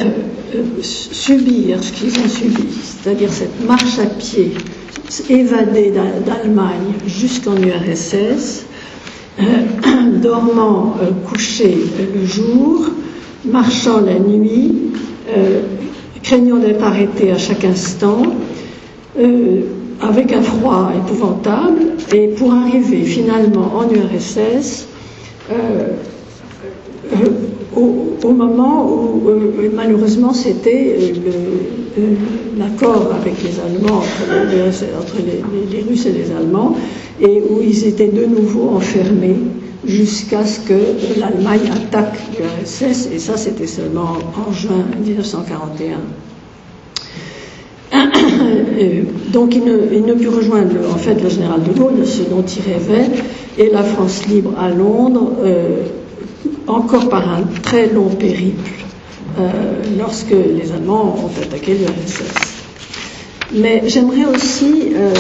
subir ce qu'ils ont subi, c'est-à-dire cette marche à pied évadée d'Allemagne jusqu'en URSS, dormant euh, couché le jour, marchant la nuit, euh, craignant d'être arrêté à chaque instant, avec un froid épouvantable, et pour arriver finalement en URSS, au, au, moment où euh, malheureusement c'était euh, l'accord avec les Allemands, entre, les, Russes et les Allemands, et où ils étaient de nouveau enfermés jusqu'à ce que l'Allemagne attaque l'URSS, et ça c'était seulement en juin 1941. Donc il ne, put rejoindre en fait le général de Gaulle, ce dont il rêvait, et la France libre à Londres. Euh, encore par un très long périple euh, lorsque les Allemands ont attaqué l'URSS. Mais j'aimerais aussi euh,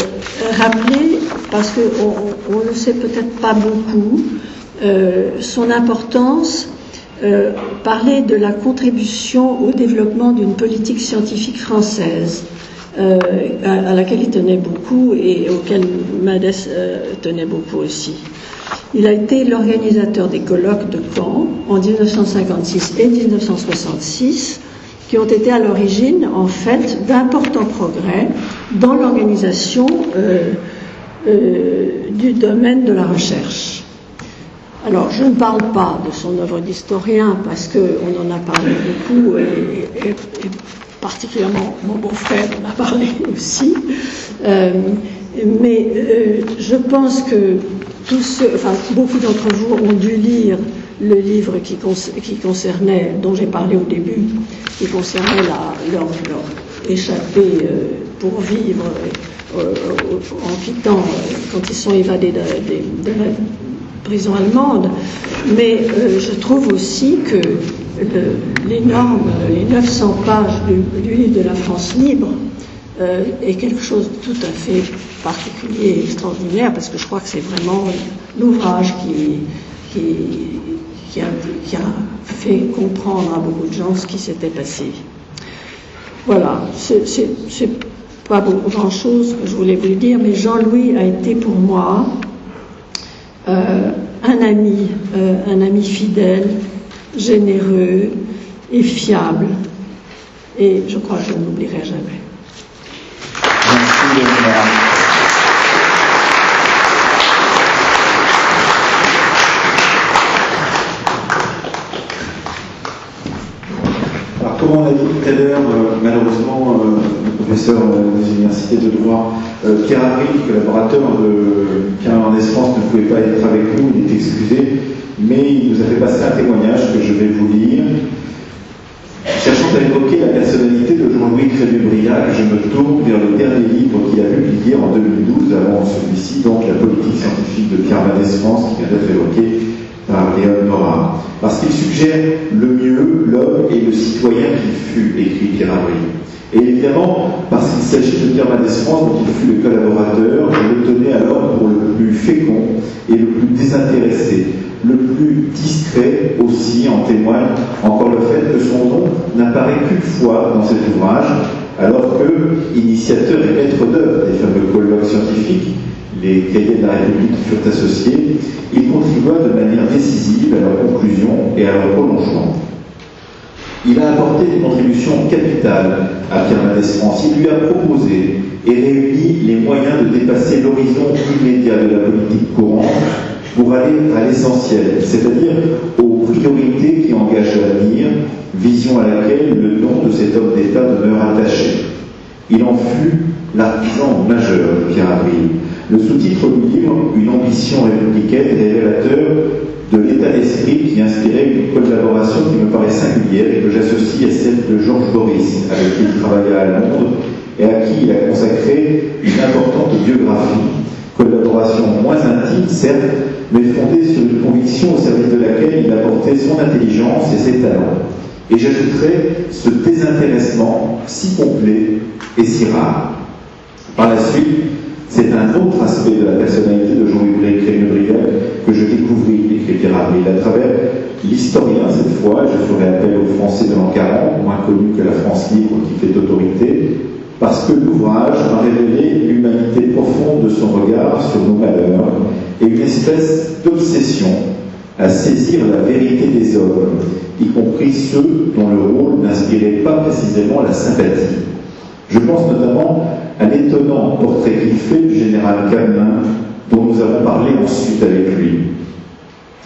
rappeler, parce qu'on ne le sait peut-être pas beaucoup, euh, son importance, parler de la contribution au développement d'une politique scientifique française. À, à, laquelle il tenait beaucoup et auquel Madès tenait beaucoup aussi. Il a été l'organisateur des colloques de Caen en 1956 et 1966 qui ont été à l'origine, en fait, d'importants progrès dans l'organisation euh, euh, du domaine de la recherche. Alors, je ne parle pas de son œuvre d'historien parce qu'on en a parlé beaucoup et, particulièrement mon beau-frère en a parlé aussi. Euh, mais je pense que beaucoup d'entre vous ont dû lire le livre qui, concernait, dont j'ai parlé au début, qui concernait la, leur, leur euh, pour vivre euh, en quittant, euh, quand ils sont évadés de, la prison allemande. Mais euh, je trouve aussi que l'énorme, les 900 pages du, livre de la France libre euh, est quelque chose de tout à fait particulier et extraordinaire parce que je crois que c'est vraiment l'ouvrage qui, a, fait comprendre à beaucoup de gens ce qui s'était passé. Voilà, c'est pas grand chose que je voulais vous dire, mais Jean-Louis a été pour moi euh, un ami, euh, un ami fidèle, généreux et fiable. Et je crois que je ne l'oublierai jamais. Alors, comme on l'a dit tout à l'heure, euh, malheureusement, euh, le professeur euh, des universités de droit, euh, Pierre Avril, collaborateur de Pierre en Espérance, ne pouvait pas être avec nous, il est excusé, mais il nous a fait passer un témoignage que je vais vous lire. Cherchant à évoquer la personnalité de Jean-Louis Crémieux-Briac, je me tourne vers le dernier livre qu'il a publié en 2012, avant celui-ci, donc La politique scientifique de Pierre Mendès France, qui vient d'être évoqué par Léon Nora. Parce qu'il suggère le mieux, l'homme et le citoyen qu'il fut, écrit Pierre. Et évidemment, parce qu'il s'agit de Pierre Mendès France, dont il fut le collaborateur, je le tenais alors pour le plus fécond et le plus désintéressé, le plus discret aussi en témoigne encore le fait que son nom n'apparaît qu'une fois dans cet ouvrage, alors que, initiateur et maître d'œuvre des fameux colloques scientifiques, les cahiers de la République qui furent associés, il contribua de manière décisive à leur conclusion et à leur prolongement. Il a apporté des contributions capitales à Pierre Mendès France. Il lui a proposé et réuni les moyens de dépasser l'horizon immédiat de la politique courante pour aller à l'essentiel, c'est-à-dire aux priorités qui engagent l'avenir, vision à laquelle le nom de cet homme d'État demeure attaché. Il en fut l'artisan majeur de Pierre Avril. Le sous-titre du livre, Une ambition républicaine, révélateur de l'état d'esprit qui inspirait une collaboration qui me paraît singulière et que j'associe à celle de Georges Boris, avec qui il travailla à Londres et à qui il a consacré une importante biographie collaboration moins intime, certes, mais fondée sur une conviction au service de laquelle il apportait son intelligence et ses talents. Et j'ajouterai ce désintéressement si complet et si rare. Par la suite, c'est un autre aspect de la personnalité de Jean-Louis Crémieux-Briac que je découvris, écrit Avril, à travers l'historien cette fois, je ferai appel aux Français de l'an 40, moins connu que la France libre qui fait autorité, parce que l'ouvrage m'a révélé l'humanité profonde de son regard sur nos malheurs et une espèce d'obsession à saisir la vérité des hommes, y compris ceux dont le rôle n'inspirait pas précisément la sympathie. Je pense notamment à l'étonnant portrait fait du général Camelin, dont nous avons parlé ensuite avec lui.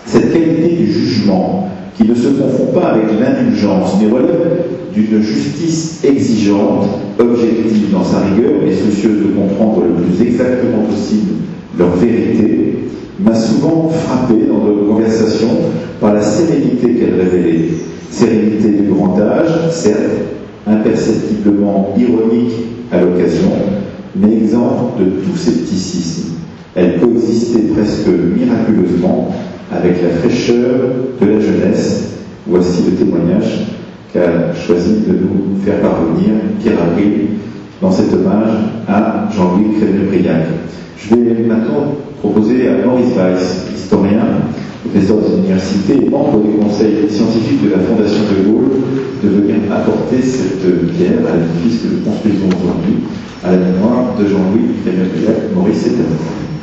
Cette qualité du jugement, qui ne se confond pas avec l'indulgence, mais relève d'une justice exigeante, objective dans sa rigueur et soucieuse de comprendre le plus exactement possible leur vérité, m'a souvent frappé dans nos conversations par la sérénité qu'elle révélait. Sérénité du grand âge, certes, imperceptiblement ironique à l'occasion, mais exempte de tout scepticisme. Elle coexistait presque miraculeusement avec la fraîcheur de la jeunesse. Voici le témoignage qu'a choisi de nous faire parvenir Pierre Avril dans cet hommage à Jean-Louis Crémieux-Briac. Je vais maintenant proposer à Maurice Weiss, historien, professeur des universités et membre des conseils scientifiques de la Fondation de Gaulle, de venir apporter cette pierre à l'édifice que nous construisons aujourd'hui à la mémoire de Jean-Louis Crémieux-Briac. Maurice est à vous.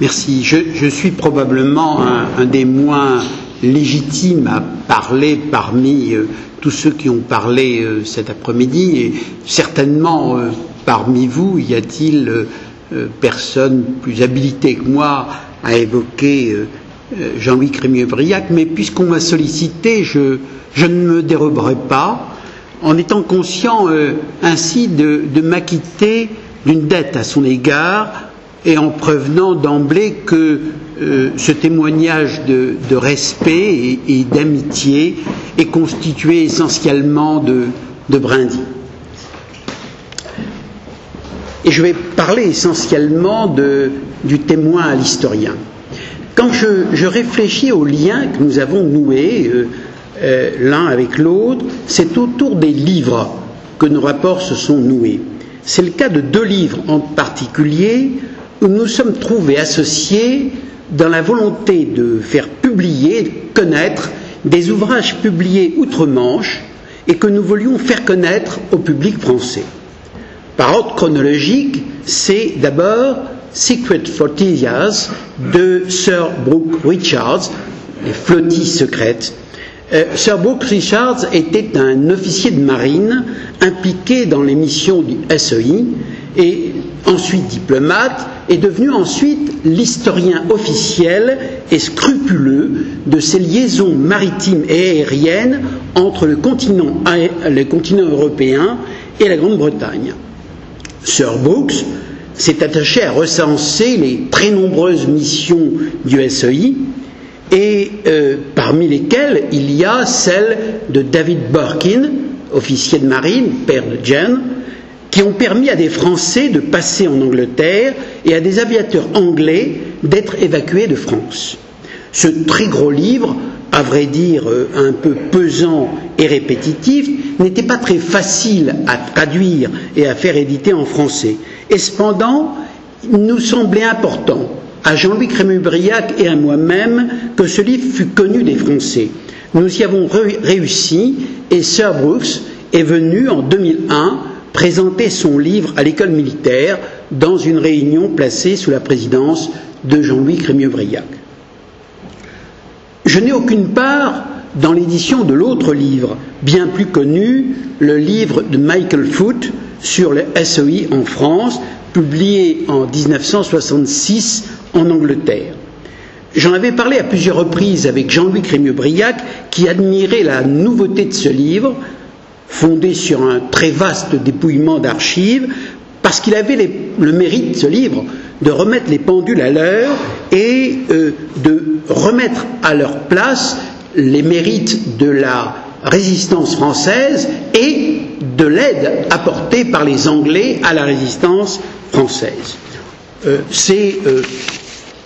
Merci. Je, je, suis probablement un, des moins légitime à parler parmi euh, tous ceux qui ont parlé euh, cet après-midi et certainement euh, parmi vous y a-t-il personne plus habilité que moi à évoquer Jean-Louis Crémieux-Briac, mais puisqu'on m'a sollicité, je, ne me déroberai pas en étant conscient ainsi de m'acquitter d'une dette à son égard et en prévenant d'emblée que euh, ce témoignage de, respect et, d'amitié est constitué essentiellement de, de. Et je vais parler essentiellement du témoin à l'historien. Quand je, je, réfléchis aux liens que nous avons noués euh, euh, l'un avec l'autre, c'est autour des livres que nos rapports se sont noués. C'est le cas de deux livres en particulier où nous sommes trouvés associés dans la volonté de faire publier, de connaître des ouvrages publiés outre-Manche et que nous voulions faire connaître au public français. Par ordre chronologique, c'est d'abord Secret Flotillas de Sir Brooke Richards, les flottilles secrètes. Euh, Sir Brooke Richards était un officier de marine impliqué dans les missions du SEI et ensuite diplomate, est devenu ensuite l'historien officiel et scrupuleux de ces liaisons maritimes et aériennes entre le continent, européen et la Grande-Bretagne. Sir Brooks s'est attaché à recenser les très nombreuses missions du SEI, et euh, parmi lesquelles il y a celle de David Birkin, officier de marine, père de Jane, qui ont permis à des Français de passer en Angleterre et à des aviateurs anglais d'être évacués de France. Ce très gros livre, à vrai dire euh, un peu pesant et répétitif, n'était pas très facile à traduire et à faire éditer en français. Et cependant, il nous semblait important, à Jean-Louis Crému-Briac et à moi-même, que ce livre fût connu des Français. Nous y avons réussi et Sir Brooks est venu en 2001 présenter son livre à l'école militaire dans une réunion placée sous la présidence de Jean-Louis Crémieux-Briac. Je n'ai aucune part dans l'édition de l'autre livre, bien plus connu, le livre de Michael Foote sur le SEI en France, publié en 1966 en Angleterre. J'en avais parlé à plusieurs reprises avec Jean-Louis Crémieux-Briac, qui admirait la nouveauté de ce livre, fondé sur un très vaste dépouillement d'archives, parce qu'il avait le mérite, ce livre, de remettre les pendules à l'heure et euh, de remettre à leur place les mérites de la résistance française et de l'aide apportée par les Anglais à la résistance française. Euh, C'est euh,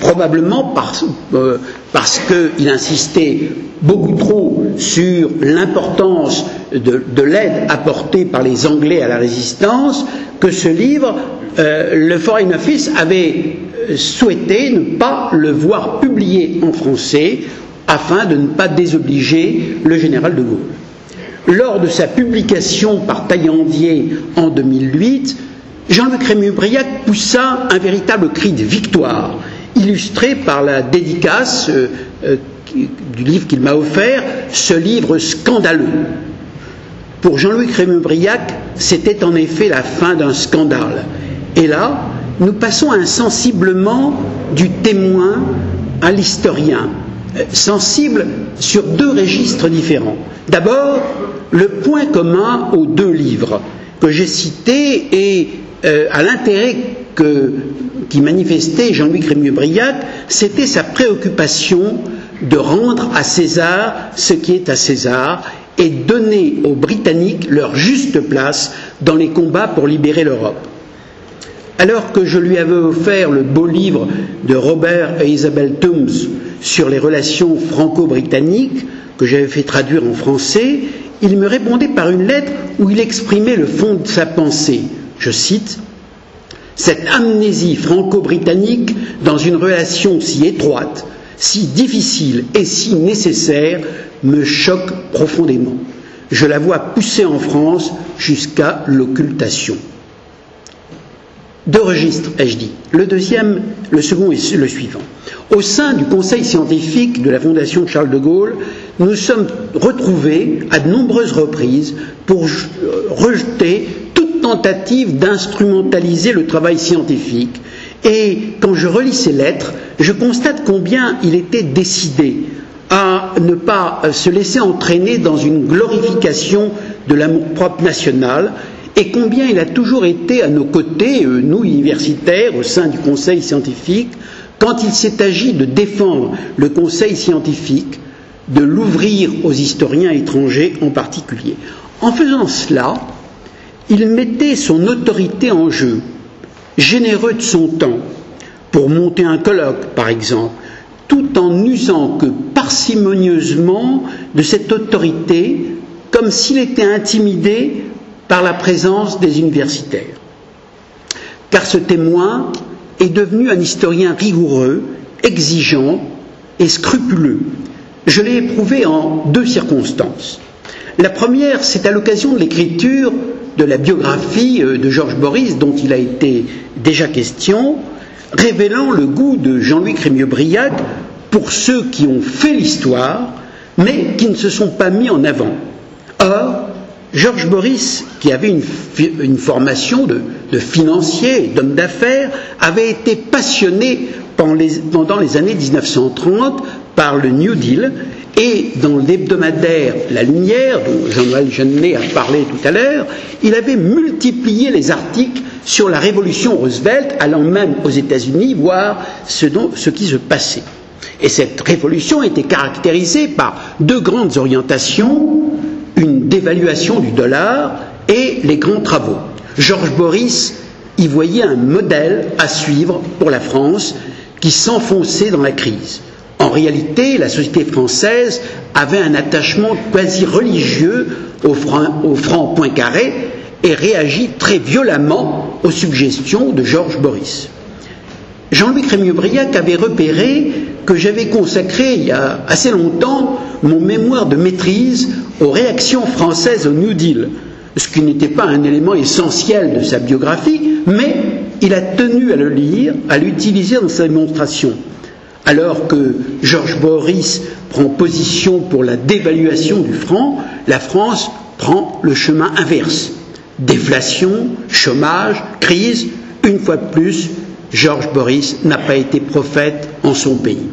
probablement parce, euh, parce qu'il insistait beaucoup trop sur l'importance de, de l'aide apportée par les Anglais à la résistance que ce livre, euh, le Foreign Office avait euh, souhaité ne pas le voir publié en français afin de ne pas désobliger le général de Gaulle. Lors de sa publication par Taillandier en 2008, Jean-Luc Rémy-Briac poussa un véritable cri de victoire illustré par la dédicace euh, euh, du livre qu'il m'a offert, ce livre scandaleux. Pour Jean-Louis Crémeux-Briac, c'était en effet la fin d'un scandale. Et là, nous passons insensiblement du témoin à l'historien, euh, sensible sur deux registres différents. D'abord, le point commun aux deux livres que j'ai cités et à l'intérêt que, qui manifestait Jean-Louis Crémieux-Briac, c'était sa préoccupation de rendre à César ce qui est à César et donner aux Britanniques leur juste place dans les combats pour libérer l'Europe. Alors que je lui avais offert le beau livre de Robert et Isabelle Toombs sur les relations franco-britanniques, que j'avais fait traduire en français, il me répondait par une lettre où il exprimait le fond de sa pensée. Je cite Cette amnésie franco-britannique dans une relation si étroite, si difficile et si nécessaire me choque profondément. Je la vois pousser en France jusqu'à l'occultation. Deux registres, ai-je dit. Le deuxième, le second est le suivant. au sein du conseil scientifique de la Fondation Charles de Gaulle, nous sommes retrouvés à de nombreuses reprises pour rejeter toute tentative d'instrumentaliser le travail scientifique. Et quand je relis ces lettres, je constate combien il était décidé à ne pas se laisser entraîner dans une glorification de l'amour-propre national et combien il a toujours été à nos côtés, euh, nous universitaires, au sein du Conseil scientifique, quand il s'est agi de défendre le Conseil scientifique, de l'ouvrir aux historiens étrangers en particulier. En faisant cela, il mettait son autorité en jeu, généreux de son temps, pour monter un colloque, par exemple, tout en n'usant que parcimonieusement de cette autorité, comme s'il était intimidé par la présence des universitaires. Car ce témoin est devenu un historien rigoureux, exigeant et scrupuleux. Je l'ai éprouvé en deux circonstances. La première, c'est à l'occasion de l'écriture de la biographie euh, de Georges Boris, dont il a été déjà question, révélant le goût de Jean-Louis Crémieux-Briac pour ceux qui ont fait l'histoire, mais qui ne se sont pas mis en avant. Or, Georges Boris, qui avait une, formation de, de financier, d'homme d'affaires, avait été passionné pendant les, pendant les années 1930 par le New Deal et dans l'hebdomadaire La Lumière, dont Jean-Noël Jeannet a parlé tout à l'heure, il avait multiplié les articles sur la révolution Roosevelt, allant même aux États-Unis voir ce, ce qui se passait. Et cette révolution était caractérisée par deux grandes orientations, une dévaluation du dollar et les grands travaux. Georges Boris y voyait un modèle à suivre pour la France qui s'enfonçait dans la crise. En réalité, la société française avait un attachement quasi religieux au franc, Poincaré et réagit très violemment aux suggestions de Georges Boris. Jean-Louis Crémieux-Briac avait repéré que j'avais consacré il y a assez longtemps mon mémoire de maîtrise aux réactions françaises au New Deal, ce qui n'était pas un élément essentiel de sa biographie, mais il a tenu à le lire, à l'utiliser dans sa démonstration. Alors que Georges Boris prend position pour la dévaluation du franc, la France prend le chemin inverse. Déflation, chômage, crise, une fois de plus, Georges Boris n'a pas été prophète en son pays.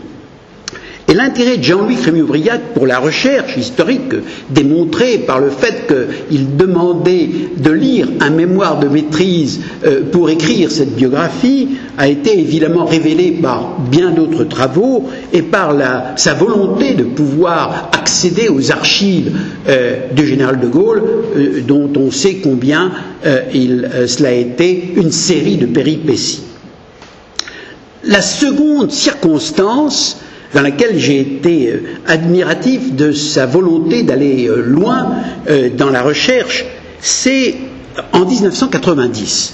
Et l'intérêt de Jean-Louis Crémieux-Briac pour la recherche historique, démontré par le fait qu'il demandait de lire un mémoire de maîtrise euh, pour écrire cette biographie, a été évidemment révélé par bien d'autres travaux et par sa volonté de pouvoir accéder aux archives euh, du général de Gaulle, euh, dont on sait combien cela a été une série de péripéties. La seconde circonstance dans laquelle j'ai été euh, admiratif de sa volonté d'aller euh, loin euh, dans la recherche, c'est en 1990.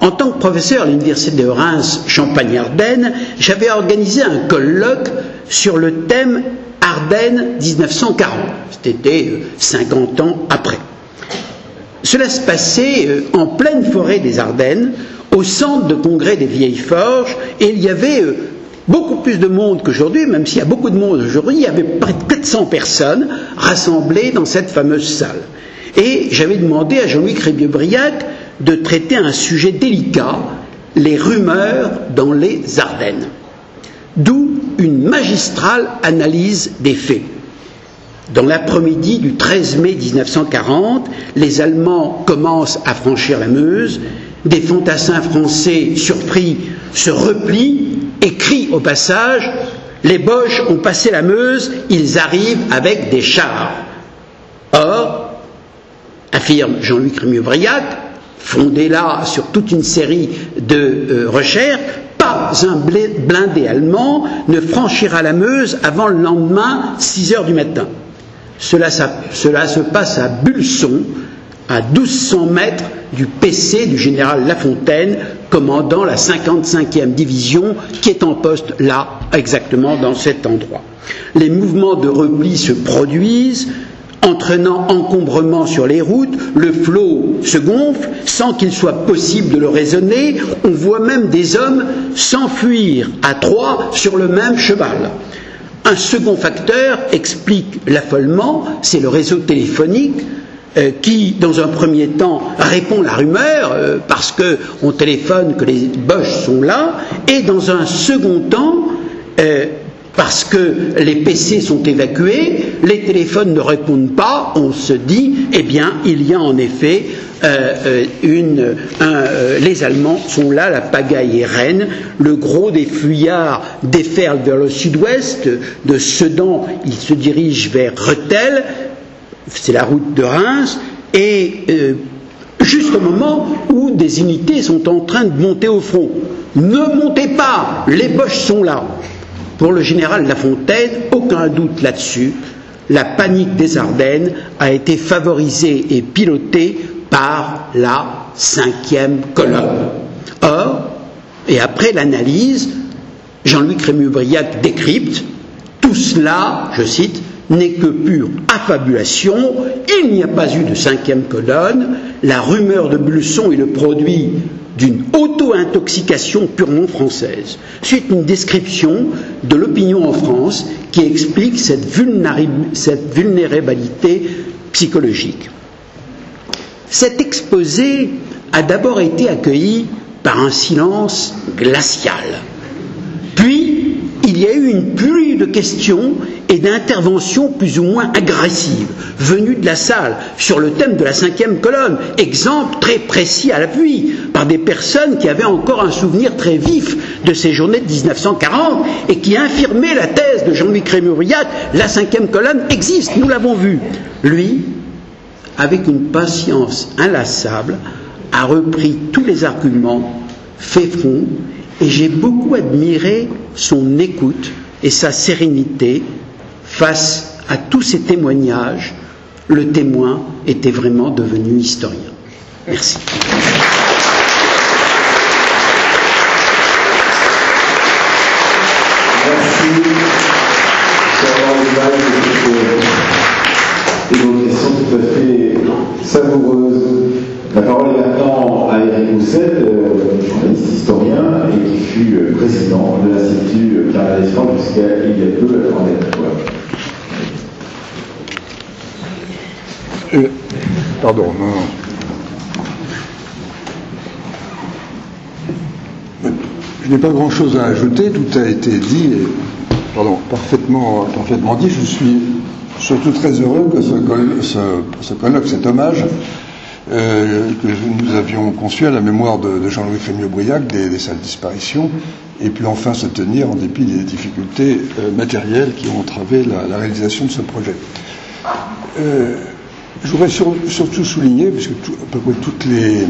En tant que professeur à l'université de Reims, Champagne-Ardenne, j'avais organisé un colloque sur le thème Ardennes 1940. C'était 50 ans après. Cela se passait en pleine forêt des Ardennes, au centre de congrès des Vieilles Forges, et il y avait beaucoup plus de monde qu'aujourd'hui, même s'il y a beaucoup de monde aujourd'hui, il y avait près de 400 personnes rassemblées dans cette fameuse salle. Et j'avais demandé à Jean-Louis Crébieux-Briac de traiter un sujet délicat, les rumeurs dans les Ardennes. D'où une magistrale analyse des faits. Dans l'après-midi du 13 mai 1940, les Allemands commencent à franchir la Meuse, des fantassins français surpris se replient et crient au passage Les Boches ont passé la Meuse, ils arrivent avec des chars. Or, affirme Jean-Luc Rémieux-Briac, fondé là sur toute une série de euh, recherches, pas un blindé allemand ne franchira la Meuse avant le lendemain, 6 heures du matin. Cela, cela se passe à Bulson, à 1200 mètres du PC du général Lafontaine, commandant la 55e division, qui est en poste là, exactement dans cet endroit. Les mouvements de repli se produisent entraînant encombrement sur les routes, le flot se gonfle sans qu'il soit possible de le raisonner, on voit même des hommes s'enfuir à trois sur le même cheval. Un second facteur explique l'affolement, c'est le réseau téléphonique euh, qui, dans un premier temps, répond la rumeur euh, parce qu'on téléphone que les Boches sont là, et dans un second temps, euh, parce que les PC sont évacués, les téléphones ne répondent pas, on se dit, eh bien, il y a en effet une, un, les Allemands sont là, la pagaille est reine, le gros des fuyards déferle vers le sud-ouest, de Sedan, il se dirige vers Rethel, c'est la route de Reims, et euh, juste au moment où des unités sont en train de monter au front. Ne montez pas, les Boches sont là. Pour le général Lafontaine, aucun doute là-dessus, la panique des Ardennes a été favorisée et pilotée par la cinquième colonne. Or, et après l'analyse, Jean-Louis Crémieux-Briac décrypte tout cela, je cite, n'est que pure affabulation, il n'y a pas eu de cinquième colonne, la rumeur de Bulson est le produit d'une auto-intoxication purement française. C'est une description de l'opinion en France qui explique cette, cette vulnérabilité psychologique. Cet exposé a d'abord été accueilli par un silence glacial. Puis, il y a eu une pluie de questions et d'interventions plus ou moins agressives venues de la salle sur le thème de la cinquième colonne, exemple très précis à l'appui, par des personnes qui avaient encore un souvenir très vif de ces journées de 1940 et qui infirmaient la thèse de Jean-Louis Crémuriat, la cinquième colonne existe, nous l'avons vu. Lui, avec une patience inlassable, a repris tous les arguments, fait front, et j'ai beaucoup admiré son écoute et sa sérénité face à tous ces témoignages, le témoin était vraiment devenu historien. Merci. et questions tout à fait savoureuses. La parole est maintenant à Eric Rousset, journaliste historien et qui fut président de l'Institut Carl jusqu'à il y a peu la fois. Euh, pardon, non. Je n'ai pas grand-chose à ajouter, tout a été dit, et, pardon, parfaitement, parfaitement dit. Je suis surtout très heureux que ce, colloque, cet hommage, euh, que nous avions conçu à la mémoire de, Jean-Louis Fémieux-Briac des, des salles disparitions, et puis enfin se tenir en dépit des difficultés euh, matérielles qui ont entravé la, réalisation de ce projet. Euh, je voudrais sur, surtout souligner, puisque à peu près toutes les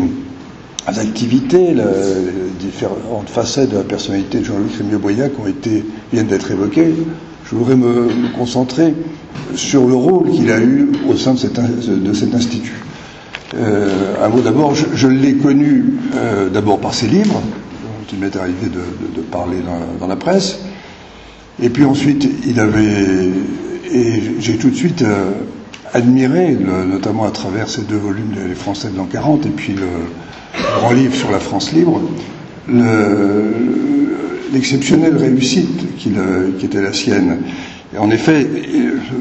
activités, les différentes facettes de la personnalité de ont été, viennent d'être évoquées, je voudrais me, concentrer sur le rôle qu'il a eu au sein de cet, institut. Euh, un mot d'abord, je, l'ai connu euh, d'abord par ses livres, dont il m'est arrivé de, parler dans, la presse, et puis ensuite il avait, et j'ai tout de suite euh, admiré, notamment à travers ces deux volumes Les Français de l'an 40 et puis le grand livre sur la France libre, l'exceptionnelle le, réussite qui, était la sienne. En effet,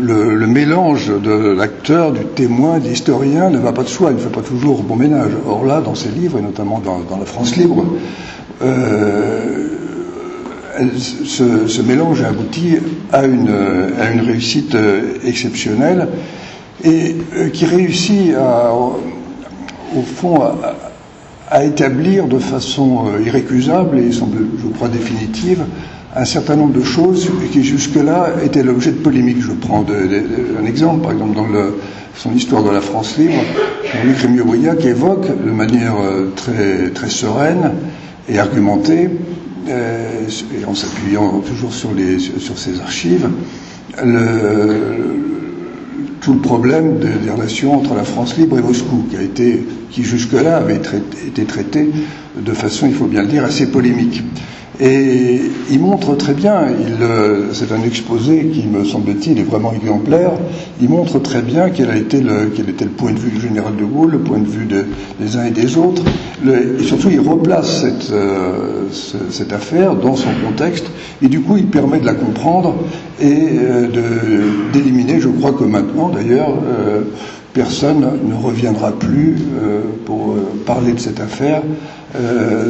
le, mélange de l'acteur, du témoin, de l'historien ne va pas de soi, il ne fait pas toujours bon ménage. Or là, dans ses livres, et notamment dans, La France libre, euh, ce, mélange aboutit à une, à une réussite exceptionnelle et euh, qui réussit au fond à, à, établir de façon euh, irrécusable et je crois définitive un certain nombre de choses qui jusque-là étaient l'objet de polémiques. Je prends un exemple, par exemple dans son histoire de la France libre, Jean-Luc Rémieux-Briac évoque de manière euh, très, sereine et argumentée, euh, et en s'appuyant toujours sur, sur ses archives, le, tout le problème des, relations entre la France libre et Moscou, qui qui jusque-là avait été traité de façon, il faut bien le dire, assez polémique. Et il montre très bien, c'est un exposé qui, me semble-t-il, est vraiment exemplaire, il montre très bien quel, a été le, quel était le point de vue du général de Gaulle, le point de vue des uns et des autres, et surtout il replace cette, cette, affaire dans son contexte, et du coup il permet de la comprendre et d'éliminer, je crois que maintenant d'ailleurs, personne ne reviendra plus euh, pour euh, parler de cette affaire. Euh,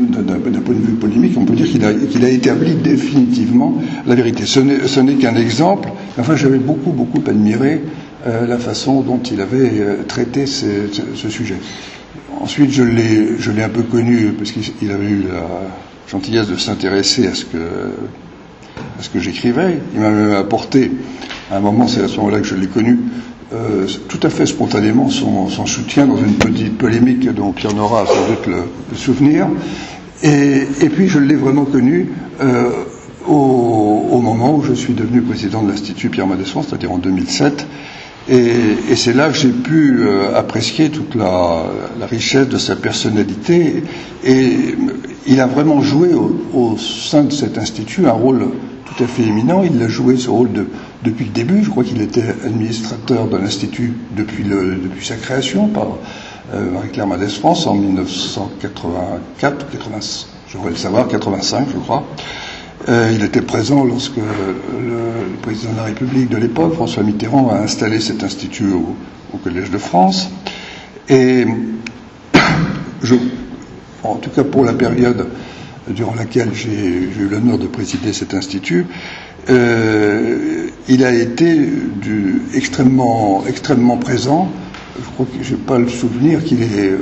d'un point de vue polémique, on peut dire qu'il a, établi définitivement la vérité. Ce n'est qu'un exemple. Enfin, j'avais beaucoup, beaucoup admiré la façon dont il avait traité ce, sujet. Ensuite, je l'ai un peu connu parce qu'il avait eu la gentillesse de s'intéresser à ce que, que j'écrivais. Il m'a même apporté, à un moment, c'est à ce moment-là que je l'ai connu, euh, tout à fait spontanément son, soutien dans une petite polémique dont Pierre Nora a sans doute le, souvenir. Et, puis je l'ai vraiment connu euh, au, moment où je suis devenu président de l'Institut Pierre Madesson, c'est-à-dire en 2007. Et, c'est là que j'ai pu euh, apprécier toute la, richesse de sa personnalité. Et il a vraiment joué au sein de cet institut un rôle tout à fait éminent. Il a joué ce rôle de, depuis le début. Je crois qu'il était administrateur de l'Institut depuis, depuis sa création par euh, Marie-Claire Madès France en 1984, 80, je voudrais le savoir, 85 je crois. Euh, il était présent lorsque le, président de la République de l'époque, François Mitterrand, a installé cet institut au, au Collège de France. Et je, en tout cas pour la période durant laquelle j'ai eu l'honneur de présider cet institut, euh, il a été extrêmement, extrêmement présent. Je crois que je n'ai pas le souvenir qu'il ait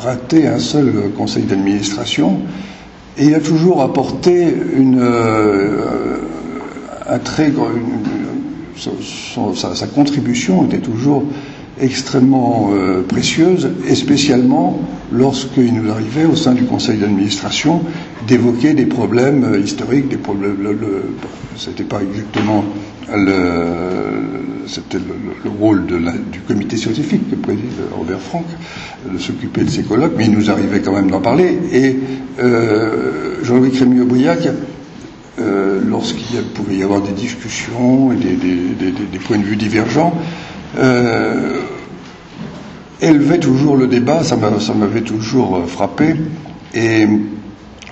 raté un seul conseil d'administration. Et il a toujours apporté une, euh, un très, sa, contribution était toujours extrêmement euh, précieuse, et spécialement lorsqu'il nous arrivait au sein du conseil d'administration d'évoquer des problèmes euh, historiques, des problèmes. Le, le, c'était pas exactement le, c'était le, rôle du comité scientifique que préside Robert Franck de s'occuper de ces colloques, mais il nous arrivait quand même d'en parler. Et euh, Jean-Louis Crémieux-Briac, euh, lorsqu'il pouvait y avoir des discussions et des, points de vue divergents, euh, élevait toujours le débat, ça m'avait toujours frappé, et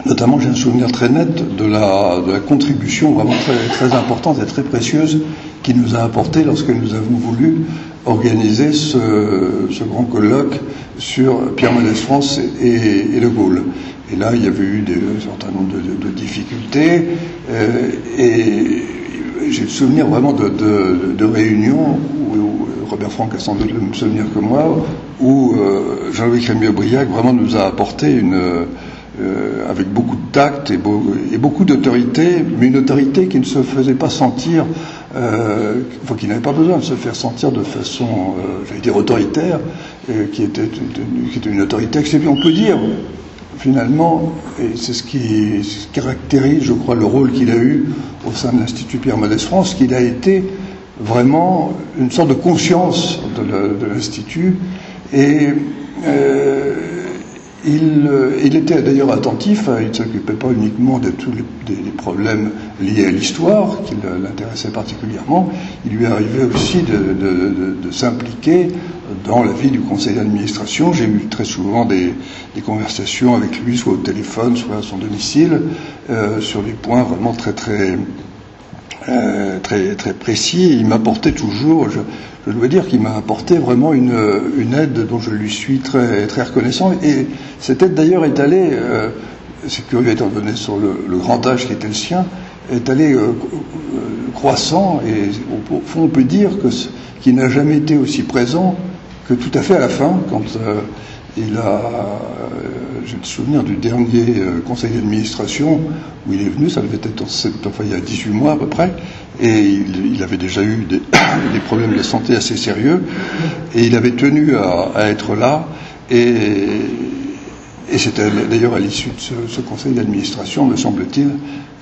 notamment j'ai un souvenir très net de la, contribution vraiment très, importante et très précieuse qu'il nous a apporté lorsque nous avons voulu organiser ce, grand colloque sur Pierre Mendès France et, et, De Gaulle. Et là, il y avait eu un certain nombre de, difficultés, euh, et j'ai le souvenir vraiment de, de réunions où, Robert Franck a sans doute le même souvenir que moi, où euh, Jean-Louis Crémieux-Briac vraiment nous a apporté une, euh, avec beaucoup de tact et, beaucoup d'autorité, mais une autorité qui ne se faisait pas sentir, euh, qui n'avait pas besoin de se faire sentir de façon, euh, j'allais dire, autoritaire, qui, était, qui était une autorité. On peut dire, finalement, et c'est ce qui caractérise, je crois, le rôle qu'il a eu au sein de l'Institut Pierre Mendès France, qu'il a été vraiment une sorte de conscience de l'Institut et il, il, était d'ailleurs attentif, il ne s'occupait pas uniquement de tous les, problèmes liés à l'histoire qui l'intéressait particulièrement, il lui arrivait aussi de, s'impliquer dans la vie du conseil d'administration. J'ai eu très souvent des, des, conversations avec lui, soit au téléphone, soit à son domicile, euh, sur des points vraiment très très euh, très, très précis. Il m'apportait toujours, je, dois dire qu'il m'a apporté vraiment une, une, aide dont je lui suis très, très reconnaissant. Et cette aide d'ailleurs est allée, euh, c'est curieux étant donné sur le, grand âge qui était le sien, est allée euh, croissant et au, fond on peut dire qu'il n'a jamais été aussi présent que tout à fait à la fin quand il a, j'ai le souvenir du dernier euh, conseil d'administration où il est venu, ça devait être enfin, il y a 18 mois à peu près, et il, avait déjà eu des, problèmes de santé assez sérieux, et il avait tenu à, être là, et, et c'était d'ailleurs à l'issue de ce, conseil d'administration, me semble-t-il,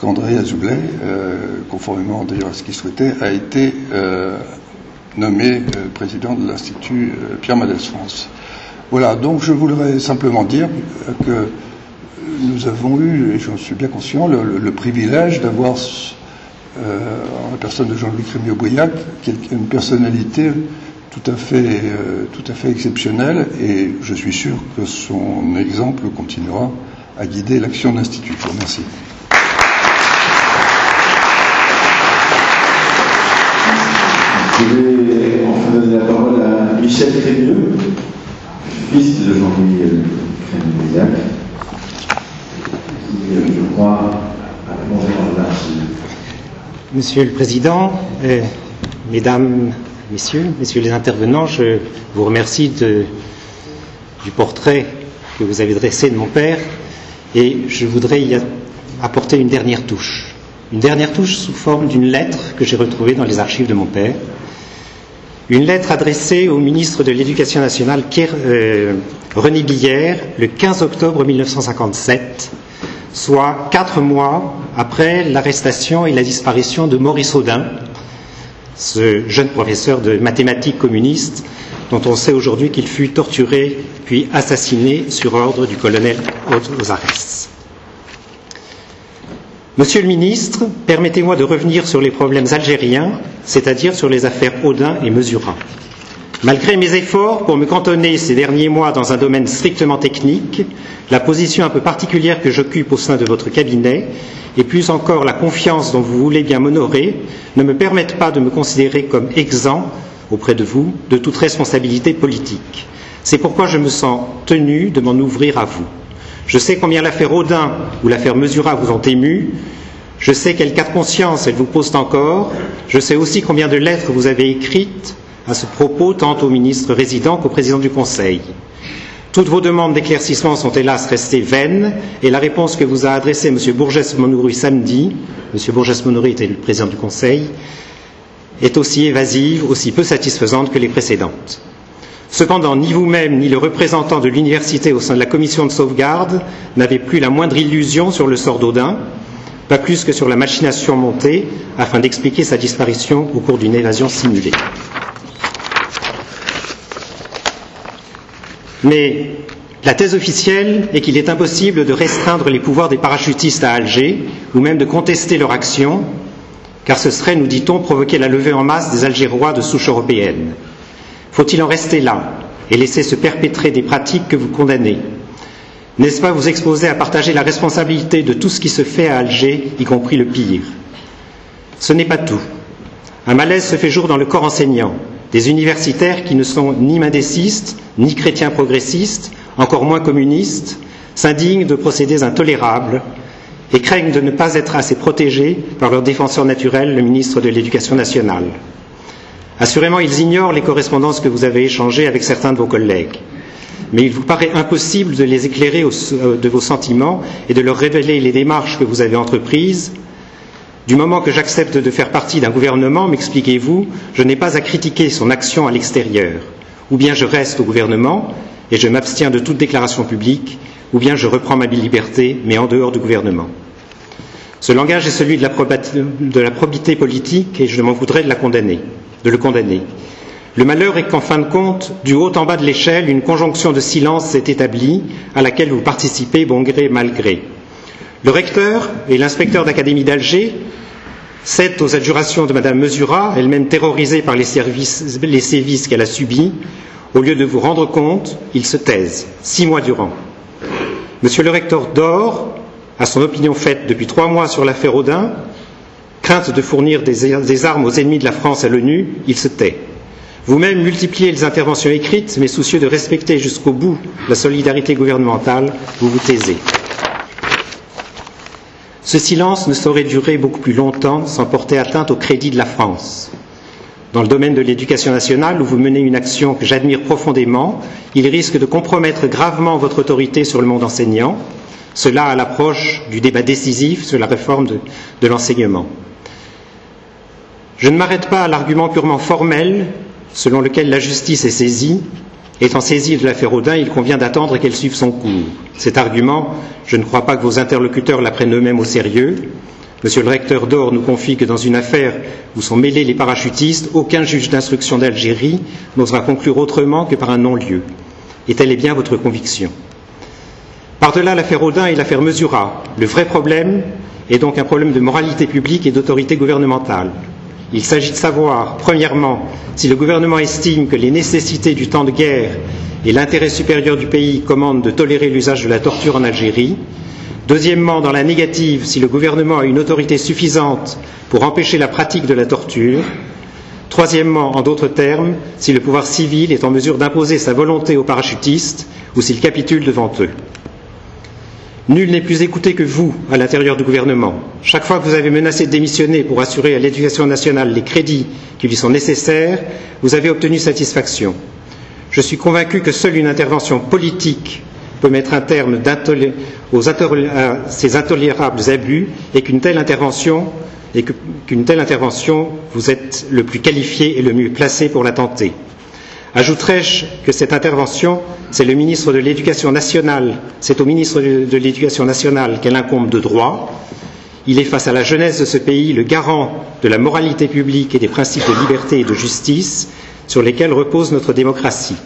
qu'André Azoulay, euh, conformément d'ailleurs à ce qu'il souhaitait, a été euh, nommé euh, président de l'Institut euh, Pierre Madès France. Voilà, donc je voudrais simplement dire que nous avons eu, et j'en suis bien conscient, le, privilège d'avoir, euh, en la personne de Jean-Louis Crémieux-Bouillac, une personnalité tout à, fait, euh, tout à fait exceptionnelle, et je suis sûr que son exemple continuera à guider l'action de l'Institut. Je vous remercie. Je vais enfin donner la parole à Michel Crémieux, dans l'archive. Monsieur le Président, euh, Mesdames, Messieurs, Messieurs les intervenants, je vous remercie du portrait que vous avez dressé de mon père et je voudrais y apporter une dernière touche. Une dernière touche sous forme d'une lettre que j'ai retrouvée dans les archives de mon père. Une lettre adressée au ministre de l'Éducation nationale, euh, René Billière, le 15 octobre 1957, soit quatre mois après l'arrestation et la disparition de Maurice Audin, ce jeune professeur de mathématiques communiste dont on sait aujourd'hui qu'il fut torturé puis assassiné sur ordre du colonel Ozares. Monsieur le ministre, permettez-moi de revenir sur les problèmes algériens, c'est-à-dire sur les affaires Audin et Mesura. Malgré mes efforts pour me cantonner ces derniers mois dans un domaine strictement technique, la position un peu particulière que j'occupe au sein de votre cabinet, et plus encore la confiance dont vous voulez bien m'honorer, ne me permettent pas de me considérer comme exempt, auprès de vous, de toute responsabilité politique. C'est pourquoi je me sens tenu de m'en ouvrir à vous. Je sais combien l'affaire Audin ou l'affaire Mesura vous ont ému. Je sais quel cas de conscience elles vous posent encore. Je sais aussi combien de lettres vous avez écrites à ce propos, tant au ministre résident qu'au président du Conseil. Toutes vos demandes d'éclaircissement sont hélas restées vaines et la réponse que vous a adressée M. Bourges-Monouri samedi, M. Bourges-Monouri était le président du Conseil, est aussi évasive, aussi peu satisfaisante que les précédentes. Cependant, ni vous-même, ni le représentant de l'université au sein de la commission de sauvegarde n'avaient plus la moindre illusion sur le sort d'Audin, pas plus que sur la machination montée afin d'expliquer sa disparition au cours d'une évasion simulée. Mais la thèse officielle est qu'il est impossible de restreindre les pouvoirs des parachutistes à Alger ou même de contester leur action, car ce serait, nous dit-on, provoquer la levée en masse des Algérois de souche européenne. Faut-il en rester là et laisser se perpétrer des pratiques que vous condamnez? N'est-ce pas vous exposer à partager la responsabilité de tout ce qui se fait à Alger, y compris le pire? Ce n'est pas tout. Un malaise se fait jour dans le corps enseignant, des universitaires qui ne sont ni mendécistes, ni chrétiens progressistes, encore moins communistes, s'indignent de procédés intolérables et craignent de ne pas être assez protégés par leur défenseur naturel, le ministre de l'Éducation nationale. Assurément, ils ignorent les correspondances que vous avez échangées avec certains de vos collègues. Mais il vous paraît impossible de les éclairer de vos sentiments et de leur révéler les démarches que vous avez entreprises. Du moment que j'accepte de faire partie d'un gouvernement, m'expliquez-vous, je n'ai pas à critiquer son action à l'extérieur. Ou bien je reste au gouvernement et je m'abstiens de toute déclaration publique, ou bien je reprends ma liberté, mais en dehors du gouvernement. Ce langage est celui de la, de la probité politique et je m'en voudrais de la condamner de le condamner. Le malheur est qu'en fin de compte, du haut en bas de l'échelle, une conjonction de silence s'est établie, à laquelle vous participez bon gré mal gré. Le recteur et l'inspecteur d'académie d'Alger cèdent aux adjurations de Madame Mesura, elle-même terrorisée par les, sévices qu'elle a subis. Au lieu de vous rendre compte, ils se taisent, six mois durant. Monsieur le recteur dort, à son opinion faite depuis trois mois sur l'affaire Audin, crainte de fournir des, armes aux ennemis de la France à l'ONU, il se tait. Vous-même multipliez les interventions écrites, mais soucieux de respecter jusqu'au bout la solidarité gouvernementale, vous vous taisez. Ce silence ne saurait durer beaucoup plus longtemps sans porter atteinte au crédit de la France. Dans le domaine de l'éducation nationale, où vous menez une action que j'admire profondément, il risque de compromettre gravement votre autorité sur le monde enseignant, cela à l'approche du débat décisif sur la réforme de, l'enseignement. Je ne m'arrête pas à l'argument purement formel selon lequel la justice est saisie. Étant saisie de l'affaire Audin, il convient d'attendre qu'elle suive son cours. Cet argument, je ne crois pas que vos interlocuteurs l'apprennent eux-mêmes au sérieux. Monsieur le recteur d'Or nous confie que dans une affaire où sont mêlés les parachutistes, aucun juge d'instruction d'Algérie n'osera conclure autrement que par un non-lieu. Et telle est bien votre conviction. Par-delà l'affaire Audin et l'affaire Mesura, le vrai problème est donc un problème de moralité publique et d'autorité gouvernementale. Il s'agit de savoir, premièrement, si le gouvernement estime que les nécessités du temps de guerre et l'intérêt supérieur du pays commandent de tolérer l'usage de la torture en Algérie. Deuxièmement, dans la négative, si le gouvernement a une autorité suffisante pour empêcher la pratique de la torture. Troisièmement, en d'autres termes, si le pouvoir civil est en mesure d'imposer sa volonté aux parachutistes ou s'il capitule devant eux. Nul n'est plus écouté que vous à l'intérieur du gouvernement. Chaque fois que vous avez menacé de démissionner pour assurer à l'éducation nationale les crédits qui lui sont nécessaires, vous avez obtenu satisfaction. Je suis convaincu que seule une intervention politique peut mettre un terme à ces intolérables abus et qu'une telle intervention, vous êtes le plus qualifié et le mieux placé pour la tenter. Ajouterai-je que cette intervention, c'est le ministre de l'Éducation nationale, c'est au ministre de l'Éducation nationale qu'elle incombe de droit. Il est face à la jeunesse de ce pays le garant de la moralité publique et des principes de liberté et de justice sur lesquels repose notre démocratie.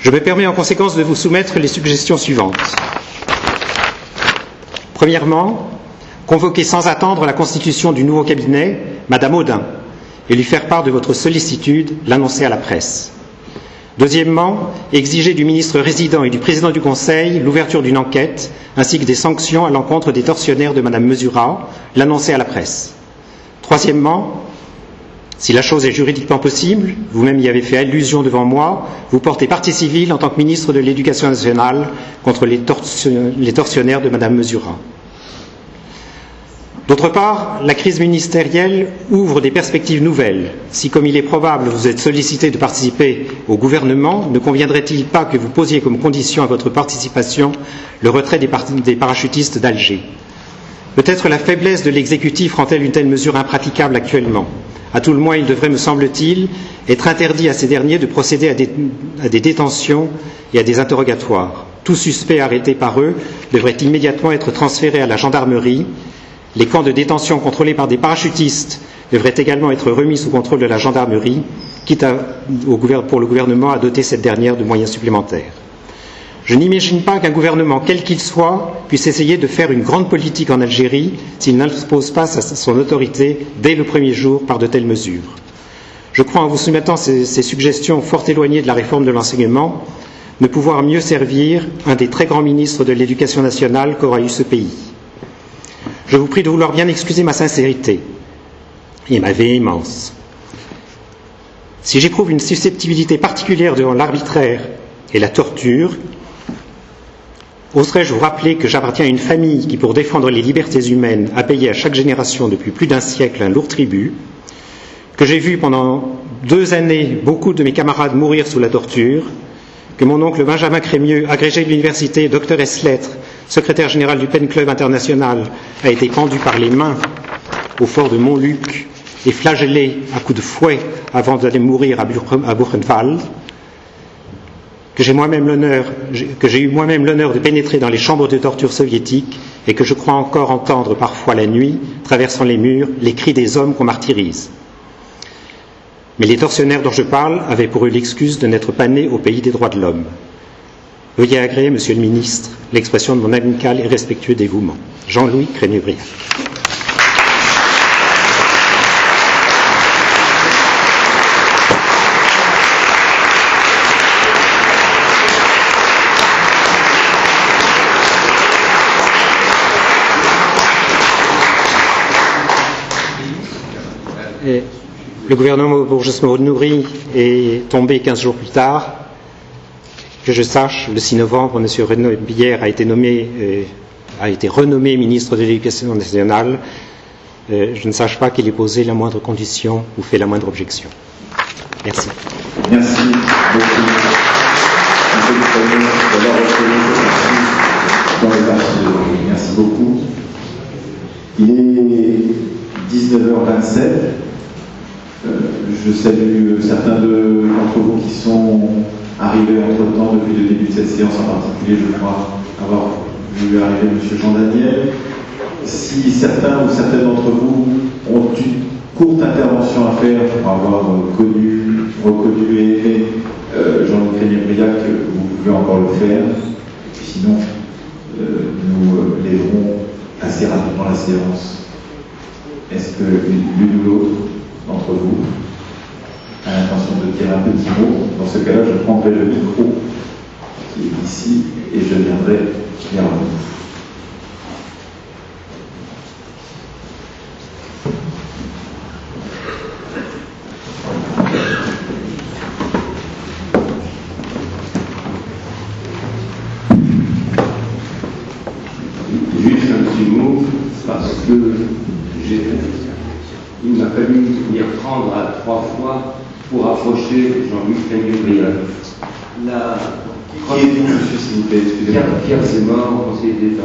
Je me permets en conséquence de vous soumettre les suggestions suivantes. Premièrement, convoquer sans attendre la constitution du nouveau cabinet, Madame Audin, et lui faire part de votre sollicitude, l'annoncer à la presse. Deuxièmement, exiger du ministre résident et du président du Conseil l'ouverture d'une enquête ainsi que des sanctions à l'encontre des tortionnaires de Madame Mesura, l'annoncer à la presse. Troisièmement, si la chose est juridiquement possible, vous-même y avez fait allusion devant moi, vous portez partie civile en tant que ministre de l'Éducation nationale contre les, tortionnaires de Madame Mesura. D'autre part, la crise ministérielle ouvre des perspectives nouvelles. Si, comme il est probable, vous êtes sollicité de participer au gouvernement, ne conviendrait-il pas que vous posiez comme condition à votre participation le retrait des, parachutistes d'Alger? Peut-être la faiblesse de l'exécutif rend-elle une telle mesure impraticable actuellement? À tout le moins, il devrait, me semble-t-il, être interdit à ces derniers de procéder à des, détentions et à des interrogatoires. Tout suspect arrêté par eux devrait immédiatement être transféré à la gendarmerie. Les camps de détention contrôlés par des parachutistes devraient également être remis sous contrôle de la gendarmerie, quitte pour le gouvernement à doter cette dernière de moyens supplémentaires. Je n'imagine pas qu'un gouvernement, quel qu'il soit, puisse essayer de faire une grande politique en Algérie s'il n'impose pas son autorité dès le premier jour par de telles mesures. Je crois, en vous soumettant ces, ces suggestions fort éloignées de la réforme de l'enseignement, ne pouvoir mieux servir un des très grands ministres de l'éducation nationale qu'aura eu ce pays. Je vous prie de vouloir bien excuser ma sincérité et ma véhémence. Si j'éprouve une susceptibilité particulière devant l'arbitraire et la torture, Oserais-je vous rappeler que j'appartiens à une famille qui, pour défendre les libertés humaines, a payé à chaque génération depuis plus d'un siècle un lourd tribut, que j'ai vu pendant deux années beaucoup de mes camarades mourir sous la torture, que mon oncle Benjamin Crémieux, agrégé de l'université, docteur S. Lettres, secrétaire général du Pen Club international, a été pendu par les mains au fort de Montluc et flagellé à coups de fouet avant d'aller mourir à Buchenwald, que j'ai que j'ai eu moi-même l'honneur de pénétrer dans les chambres de torture soviétiques et que je crois encore entendre parfois la nuit, traversant les murs, les cris des hommes qu'on martyrise. Mais les tortionnaires dont je parle avaient pour eux l'excuse de n'être pas nés au pays des droits de l'homme. Veuillez agréer, Monsieur le Ministre, l'expression de mon amical et respectueux dévouement. Jean-Louis Crénubriac. Le gouvernement Bourges-Nourri est tombé 15 jours plus tard. Que je sache, le 6 novembre, M. Renaud Billère a été nommé, euh, a été renommé ministre de l'Éducation nationale. Euh, je ne sache pas qu'il ait posé la moindre condition ou fait la moindre objection. Merci. Merci beaucoup. Merci beaucoup. Il est 19h27. Euh, je salue certains d'entre vous qui sont arrivés entre-temps depuis le début de cette séance, en particulier, je crois avoir vu arriver M. Jean Daniel. Si certains ou certaines d'entre vous ont une courte intervention à faire pour avoir connu, reconnu et aimé euh, Jean-Luc Briac, vous pouvez encore le faire. sinon, euh, nous euh, lèverons assez rapidement la séance. Est-ce que l'une ou l'autre d'entre vous a l'intention de dire un petit mot Dans ce cas-là, je prendrai le micro qui est ici et je viendrai vers vous. Juste un petit mot, parce que j'ai, il m'a fallu m'y reprendre à trois fois pour approcher Jean-Luc Fénébriac. La Qui est monsieur, s'il vous plaît? Pierre, Excusez-moi. Pierre Zemmour, conseiller d'État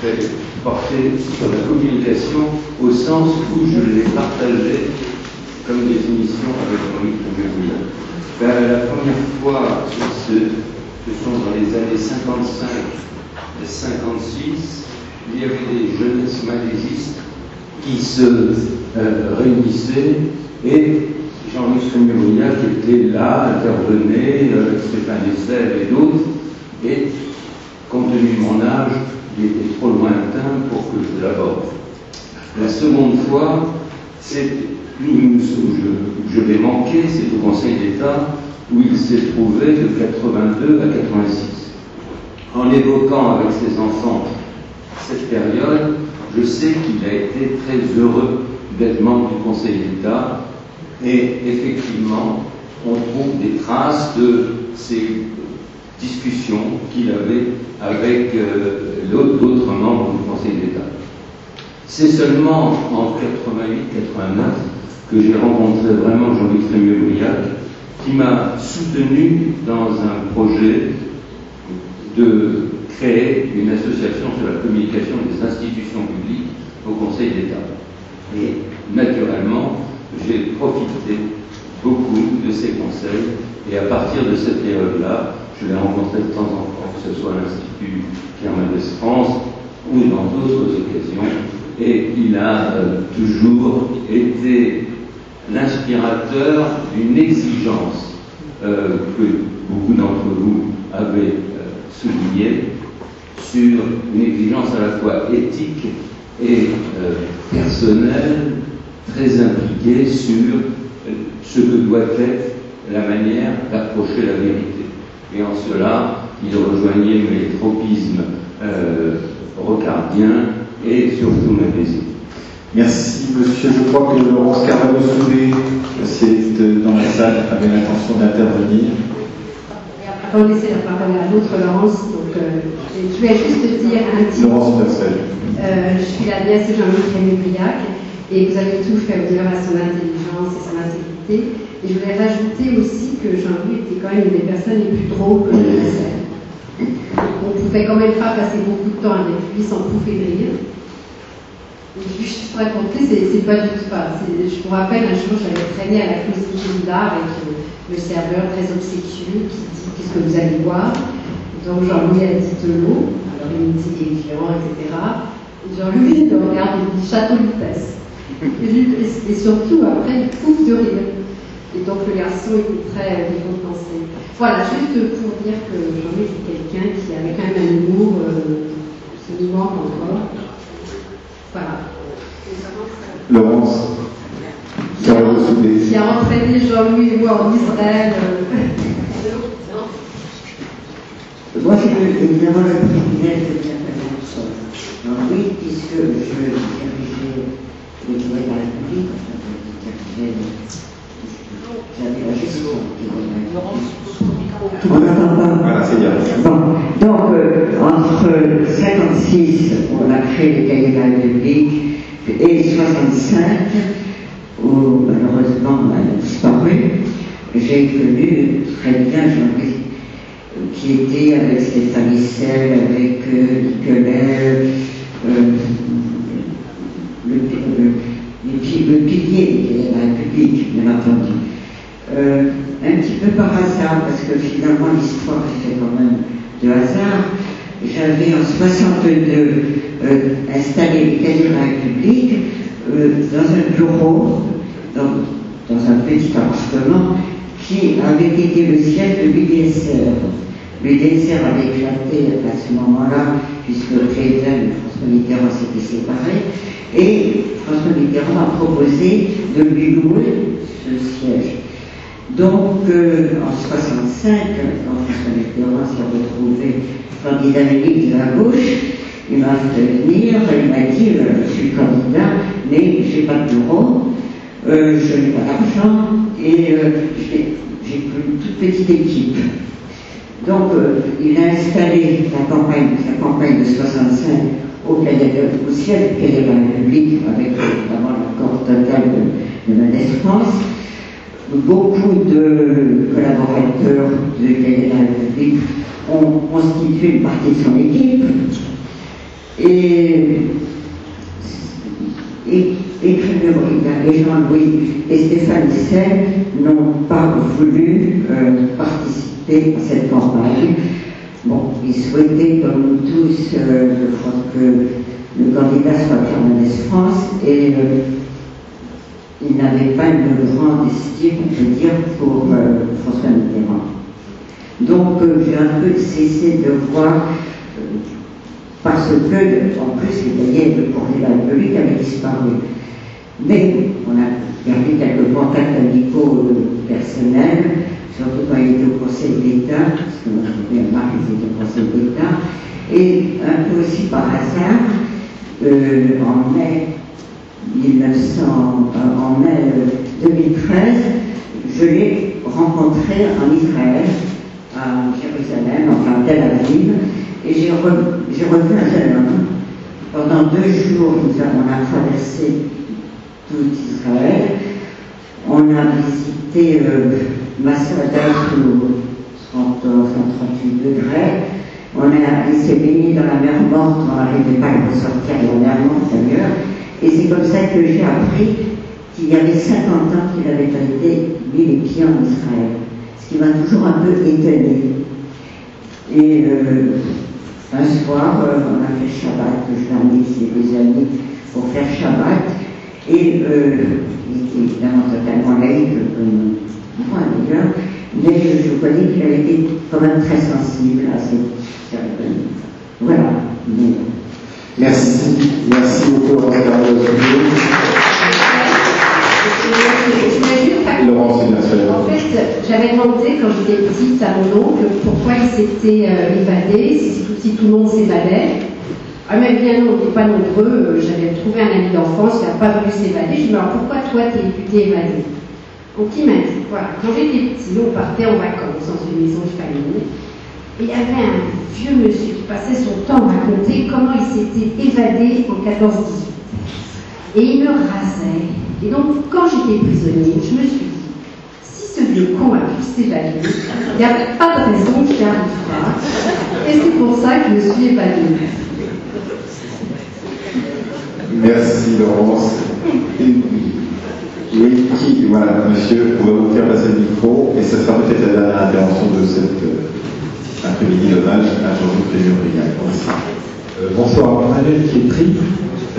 très porté sur la communication au sens où je l'ai partagé comme définition avec Jean-Luc Fénébriac. Ben, la première fois, ce, ce sont dans les années 55 et 56, il y avait des jeunesses malaisistes qui se euh, réunissaient et Jean-Luc Fémuriac était là, intervenait, euh, Stéphane Essel et d'autres, et compte tenu de mon âge, il était trop lointain pour que je l'aborde. La seconde fois, c'est où je, je l'ai manqué, c'est au Conseil d'État où il s'est trouvé de 82 à 86. En évoquant avec ses enfants cette période, je sais qu'il a été très heureux d'être membre du Conseil d'État et effectivement, on trouve des traces de ces discussions qu'il avait avec euh, d'autres membres du Conseil d'État. C'est seulement en 88-89 que j'ai rencontré vraiment Jean-Luc Trémieux-Briac qui m'a soutenu dans un projet de créer une association sur la communication des institutions publiques au Conseil d'État. Et naturellement, j'ai profité beaucoup de ces conseils et à partir de cette période-là, je l'ai rencontré de temps en temps, que ce soit à l'Institut Pierre Mendès France ou dans d'autres occasions, et il a euh, toujours été l'inspirateur d'une exigence euh, que beaucoup d'entre vous avez euh, soulignée sur une exigence à la fois éthique et personnelle, très impliquée sur euh, ce que doit être la manière d'approcher la vérité. Et en cela, il rejoignait mes tropismes euh, rocardiens et surtout mes désirs. Merci, monsieur. Je crois que Laurence Carvalho-Soulet, c'est euh, dans la salle, avait l'intention d'intervenir. Avant de laisser la parole à l'autre Laurence, donc, euh, je voulais juste dire un petit Laurence Pascal. Euh, je suis la nièce de Jean-Luc Rémy-Briac et vous avez tout fait honneur à son intelligence et son intégrité. Et je voulais rajouter aussi que Jean-Louis était quand même une des personnes les plus drôles que je connaissais. On pouvait quand même pas passer beaucoup de temps avec lui sans pouffer de rire. Juste pour raconter, c'est pas du tout pas. Je me rappelle un jour, j'avais traîné à la Closerie d'art avec euh, le serveur très obséquieux qui dit Qu'est-ce que vous allez boire Donc Jean-Louis a dit de l'eau, alors il me dit Évian, etc. Et Jean-Louis le regarde et me dit Château Vitesse. Et, et- surtout, après, il pouffe de rire. Et donc le garçon était très récompensé. Voilà, juste pour dire que Jean-Louis est quelqu'un qui avait quand même un humour euh, qui nous manque encore. Voilà. Laurence. Qui a entraîné Jean-Louis et moi en Israël. euh, Moi, j'ai eu évidemment le privilège de bien connaître Jean-Louis, puisque je le de la République, enfin, le- le Voilà, c'est bien. Bon, donc euh, entre 56, on a créé les cahiers de la République, et 65, où malheureusement elle a disparu, j'ai connu très bien Jean-Louis, qui était avec Stéphane Issel, avec euh, Nicolet, euh, le, pilier de la République, bien entendu. Un petit peu par hasard, parce que finalement l'histoire est fait quand même de hasard. J'avais en 62 euh, installé les de la République euh, dans un bureau, dans, dans un petit appartement qui avait été le siège de l'UDSR. Le désert avait éclaté à ce moment-là, puisque Clayton et François Mitterrand s'étaient séparés, et François Mitterrand a proposé de lui louer ce siège. Donc, euh, en 65, quand François Mitterrand s'est retrouvé candidat unique de la gauche, il m'a fait venir, il m'a dit, euh, je suis candidat, mais je n'ai pas de bureau, euh, je n'ai pas d'argent, et j'ai une toute petite équipe. Donc, il a installé la campagne, la campagne de 65 au, au siège du Palais de la République, avec notamment l'accord total de, de la France. Beaucoup de collaborateurs du Palais de la République ont constitué une partie de son équipe. Et, et, et, Jean-Louis et Stéphane Hissel n'ont pas voulu euh, participer à cette campagne. Bon, ils souhaitaient, comme nous tous, euh, je crois que le candidat soit Fernandez France et euh, il n'avait pas une grande estime, on peut dire, pour euh, François Mitterrand. Donc j'ai un peu cessé de voir, parce que en plus les cahiers de la République avaient disparu. Mais on a gardé quelques contacts amicaux personnels, surtout quand il était au Conseil d'État, parce que moi je un mari qui était au Conseil d'État, et un peu aussi par hasard, euh, en mai 1900, euh, en mai 2013, je l'ai rencontré en Israël, à Jérusalem, enfin à Tel Aviv, et j'ai revu un jeune homme. Pendant deux jours, nous avons, traversé tout Israël. On a visité euh, Masada sous 30, 38 degrés. On a, il s'est baigné dans la mer morte, on n'arrivait pas à ressortir de la mer morte d'ailleurs. Et c'est comme ça que j'ai appris qu'il y avait 50 ans qu'il avait été mis les pieds en Israël. Ce qui m'a toujours un peu étonné. Et euh, un soir, euh, on a fait Shabbat, je l'ai amené chez des amis pour faire Shabbat. Et euh, il était évidemment totalement laïque, comme moi d'ailleurs, mais je, je connais qu'il avait été quand même très sensible à cette cérémonie. Voilà. Mais, Merci. Merci beaucoup, Laurence Laurence En fait, j'avais demandé quand j'étais petite à mon oncle pourquoi il s'était euh, évadé, si, si, tout le monde s'évadait. Ah mais bien non, on n'était pas nombreux, euh, j'avais trouvé un ami d'enfance qui n'a pas voulu s'évader. Je lui ai dit alors pourquoi toi t'es évadé Donc il m'a dit, voilà, quand j'étais petit, on partait en vacances dans une maison de famille. Et il y avait un vieux monsieur qui passait son temps à raconter comment il s'était évadé en 14-18. Et il me rasait. Et donc, quand j'étais prisonnier, je me suis dit, si ce vieux con a pu s'évader, il n'y a pas de raison qu'il arrive pas. Et c'est pour ça que je me suis évadée. Merci Laurence. Oui, qui, voilà, monsieur, on va vous faire passer le micro et ce sera peut-être la dernière intervention de cette euh, après-midi d'hommage à Jean-Luc Léon-Briac. Euh, bonsoir, Annette Pietri.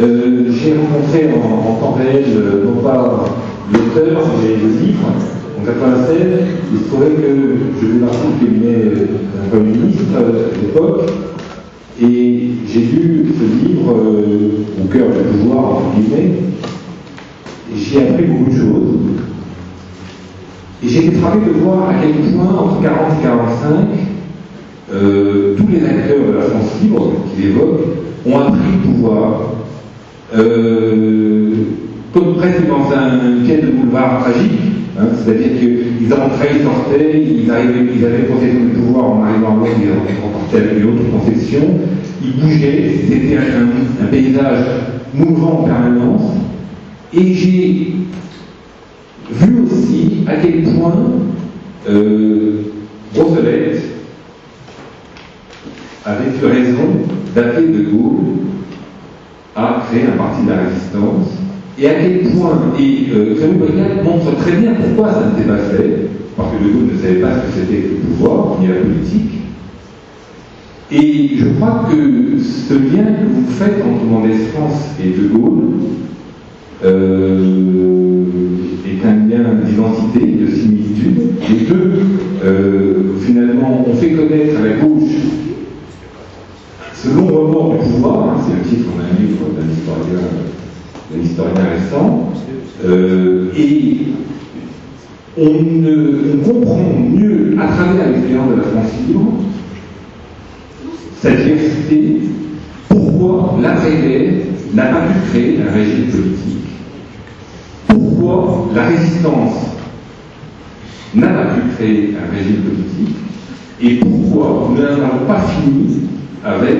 Euh, J'ai rencontré en, temps réel, euh, non pas l'auteur, mais le livre, en 96. Il se trouvait que je faisais partie du cabinet d'un Premier à l'époque, et j'ai lu ce livre euh, au cœur du pouvoir, entre guillemets, et j'y ai appris beaucoup de choses. Et j'ai été frappé de voir à quel point, entre 40 et 45, euh, tous les acteurs de la France libre qu'il évoque ont appris le pouvoir, euh, comme presque dans un quai de boulevard tragique, hein, c'est-à-dire qu'ils entraient, ils sortaient, ils, ils avaient possession du pouvoir en arrivant à l'autre, ils remportaient avec une autre concession, ils bougeaient, c'était un, un, paysage mouvant en permanence, et j'ai vu aussi à quel point euh, Roosevelt avait eu raison d'appeler De Gaulle à créer un parti de la résistance et à quel point, et euh, Briand montre très bien pourquoi ça s'est pas fait, parce que De Gaulle ne savait pas ce que c'était que le pouvoir, ni la politique. Et je crois que ce lien que vous faites entre Mendès France et De Gaulle euh, est un lien d'identité, de similitude. Les deux, euh, finalement, ont fait comme reconnaître à la gauche ce long remords du pouvoir, hein, c'est le titre d'un livre d'un historien, d'un historien récent, euh, et on, comprend mieux à travers l'expérience de la France libre cette diversité, pourquoi l'après-guerre n'a pas pu créer un régime politique, pourquoi la résistance n'a pas pu créer un régime politique, et pourquoi nous n'avons pas fini avec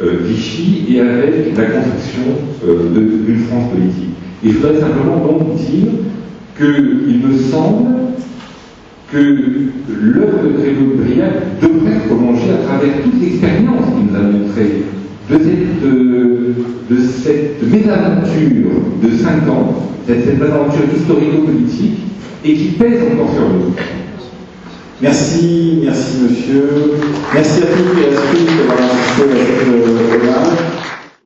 Vichy et avec la construction euh, d'une France politique. Et je voudrais simplement donc dire qu'il me semble que l'œuvre de Grégory Briac devrait être prolongée à travers toute l'expérience qu'il nous a montrée de cette, euh, de cette mésaventure de 5 ans, cette, cette mésaventure historico-politique, et qui pèse encore sur nous. Merci, merci monsieur. Merci à tous et à tous d'avoir assisté à cette euh,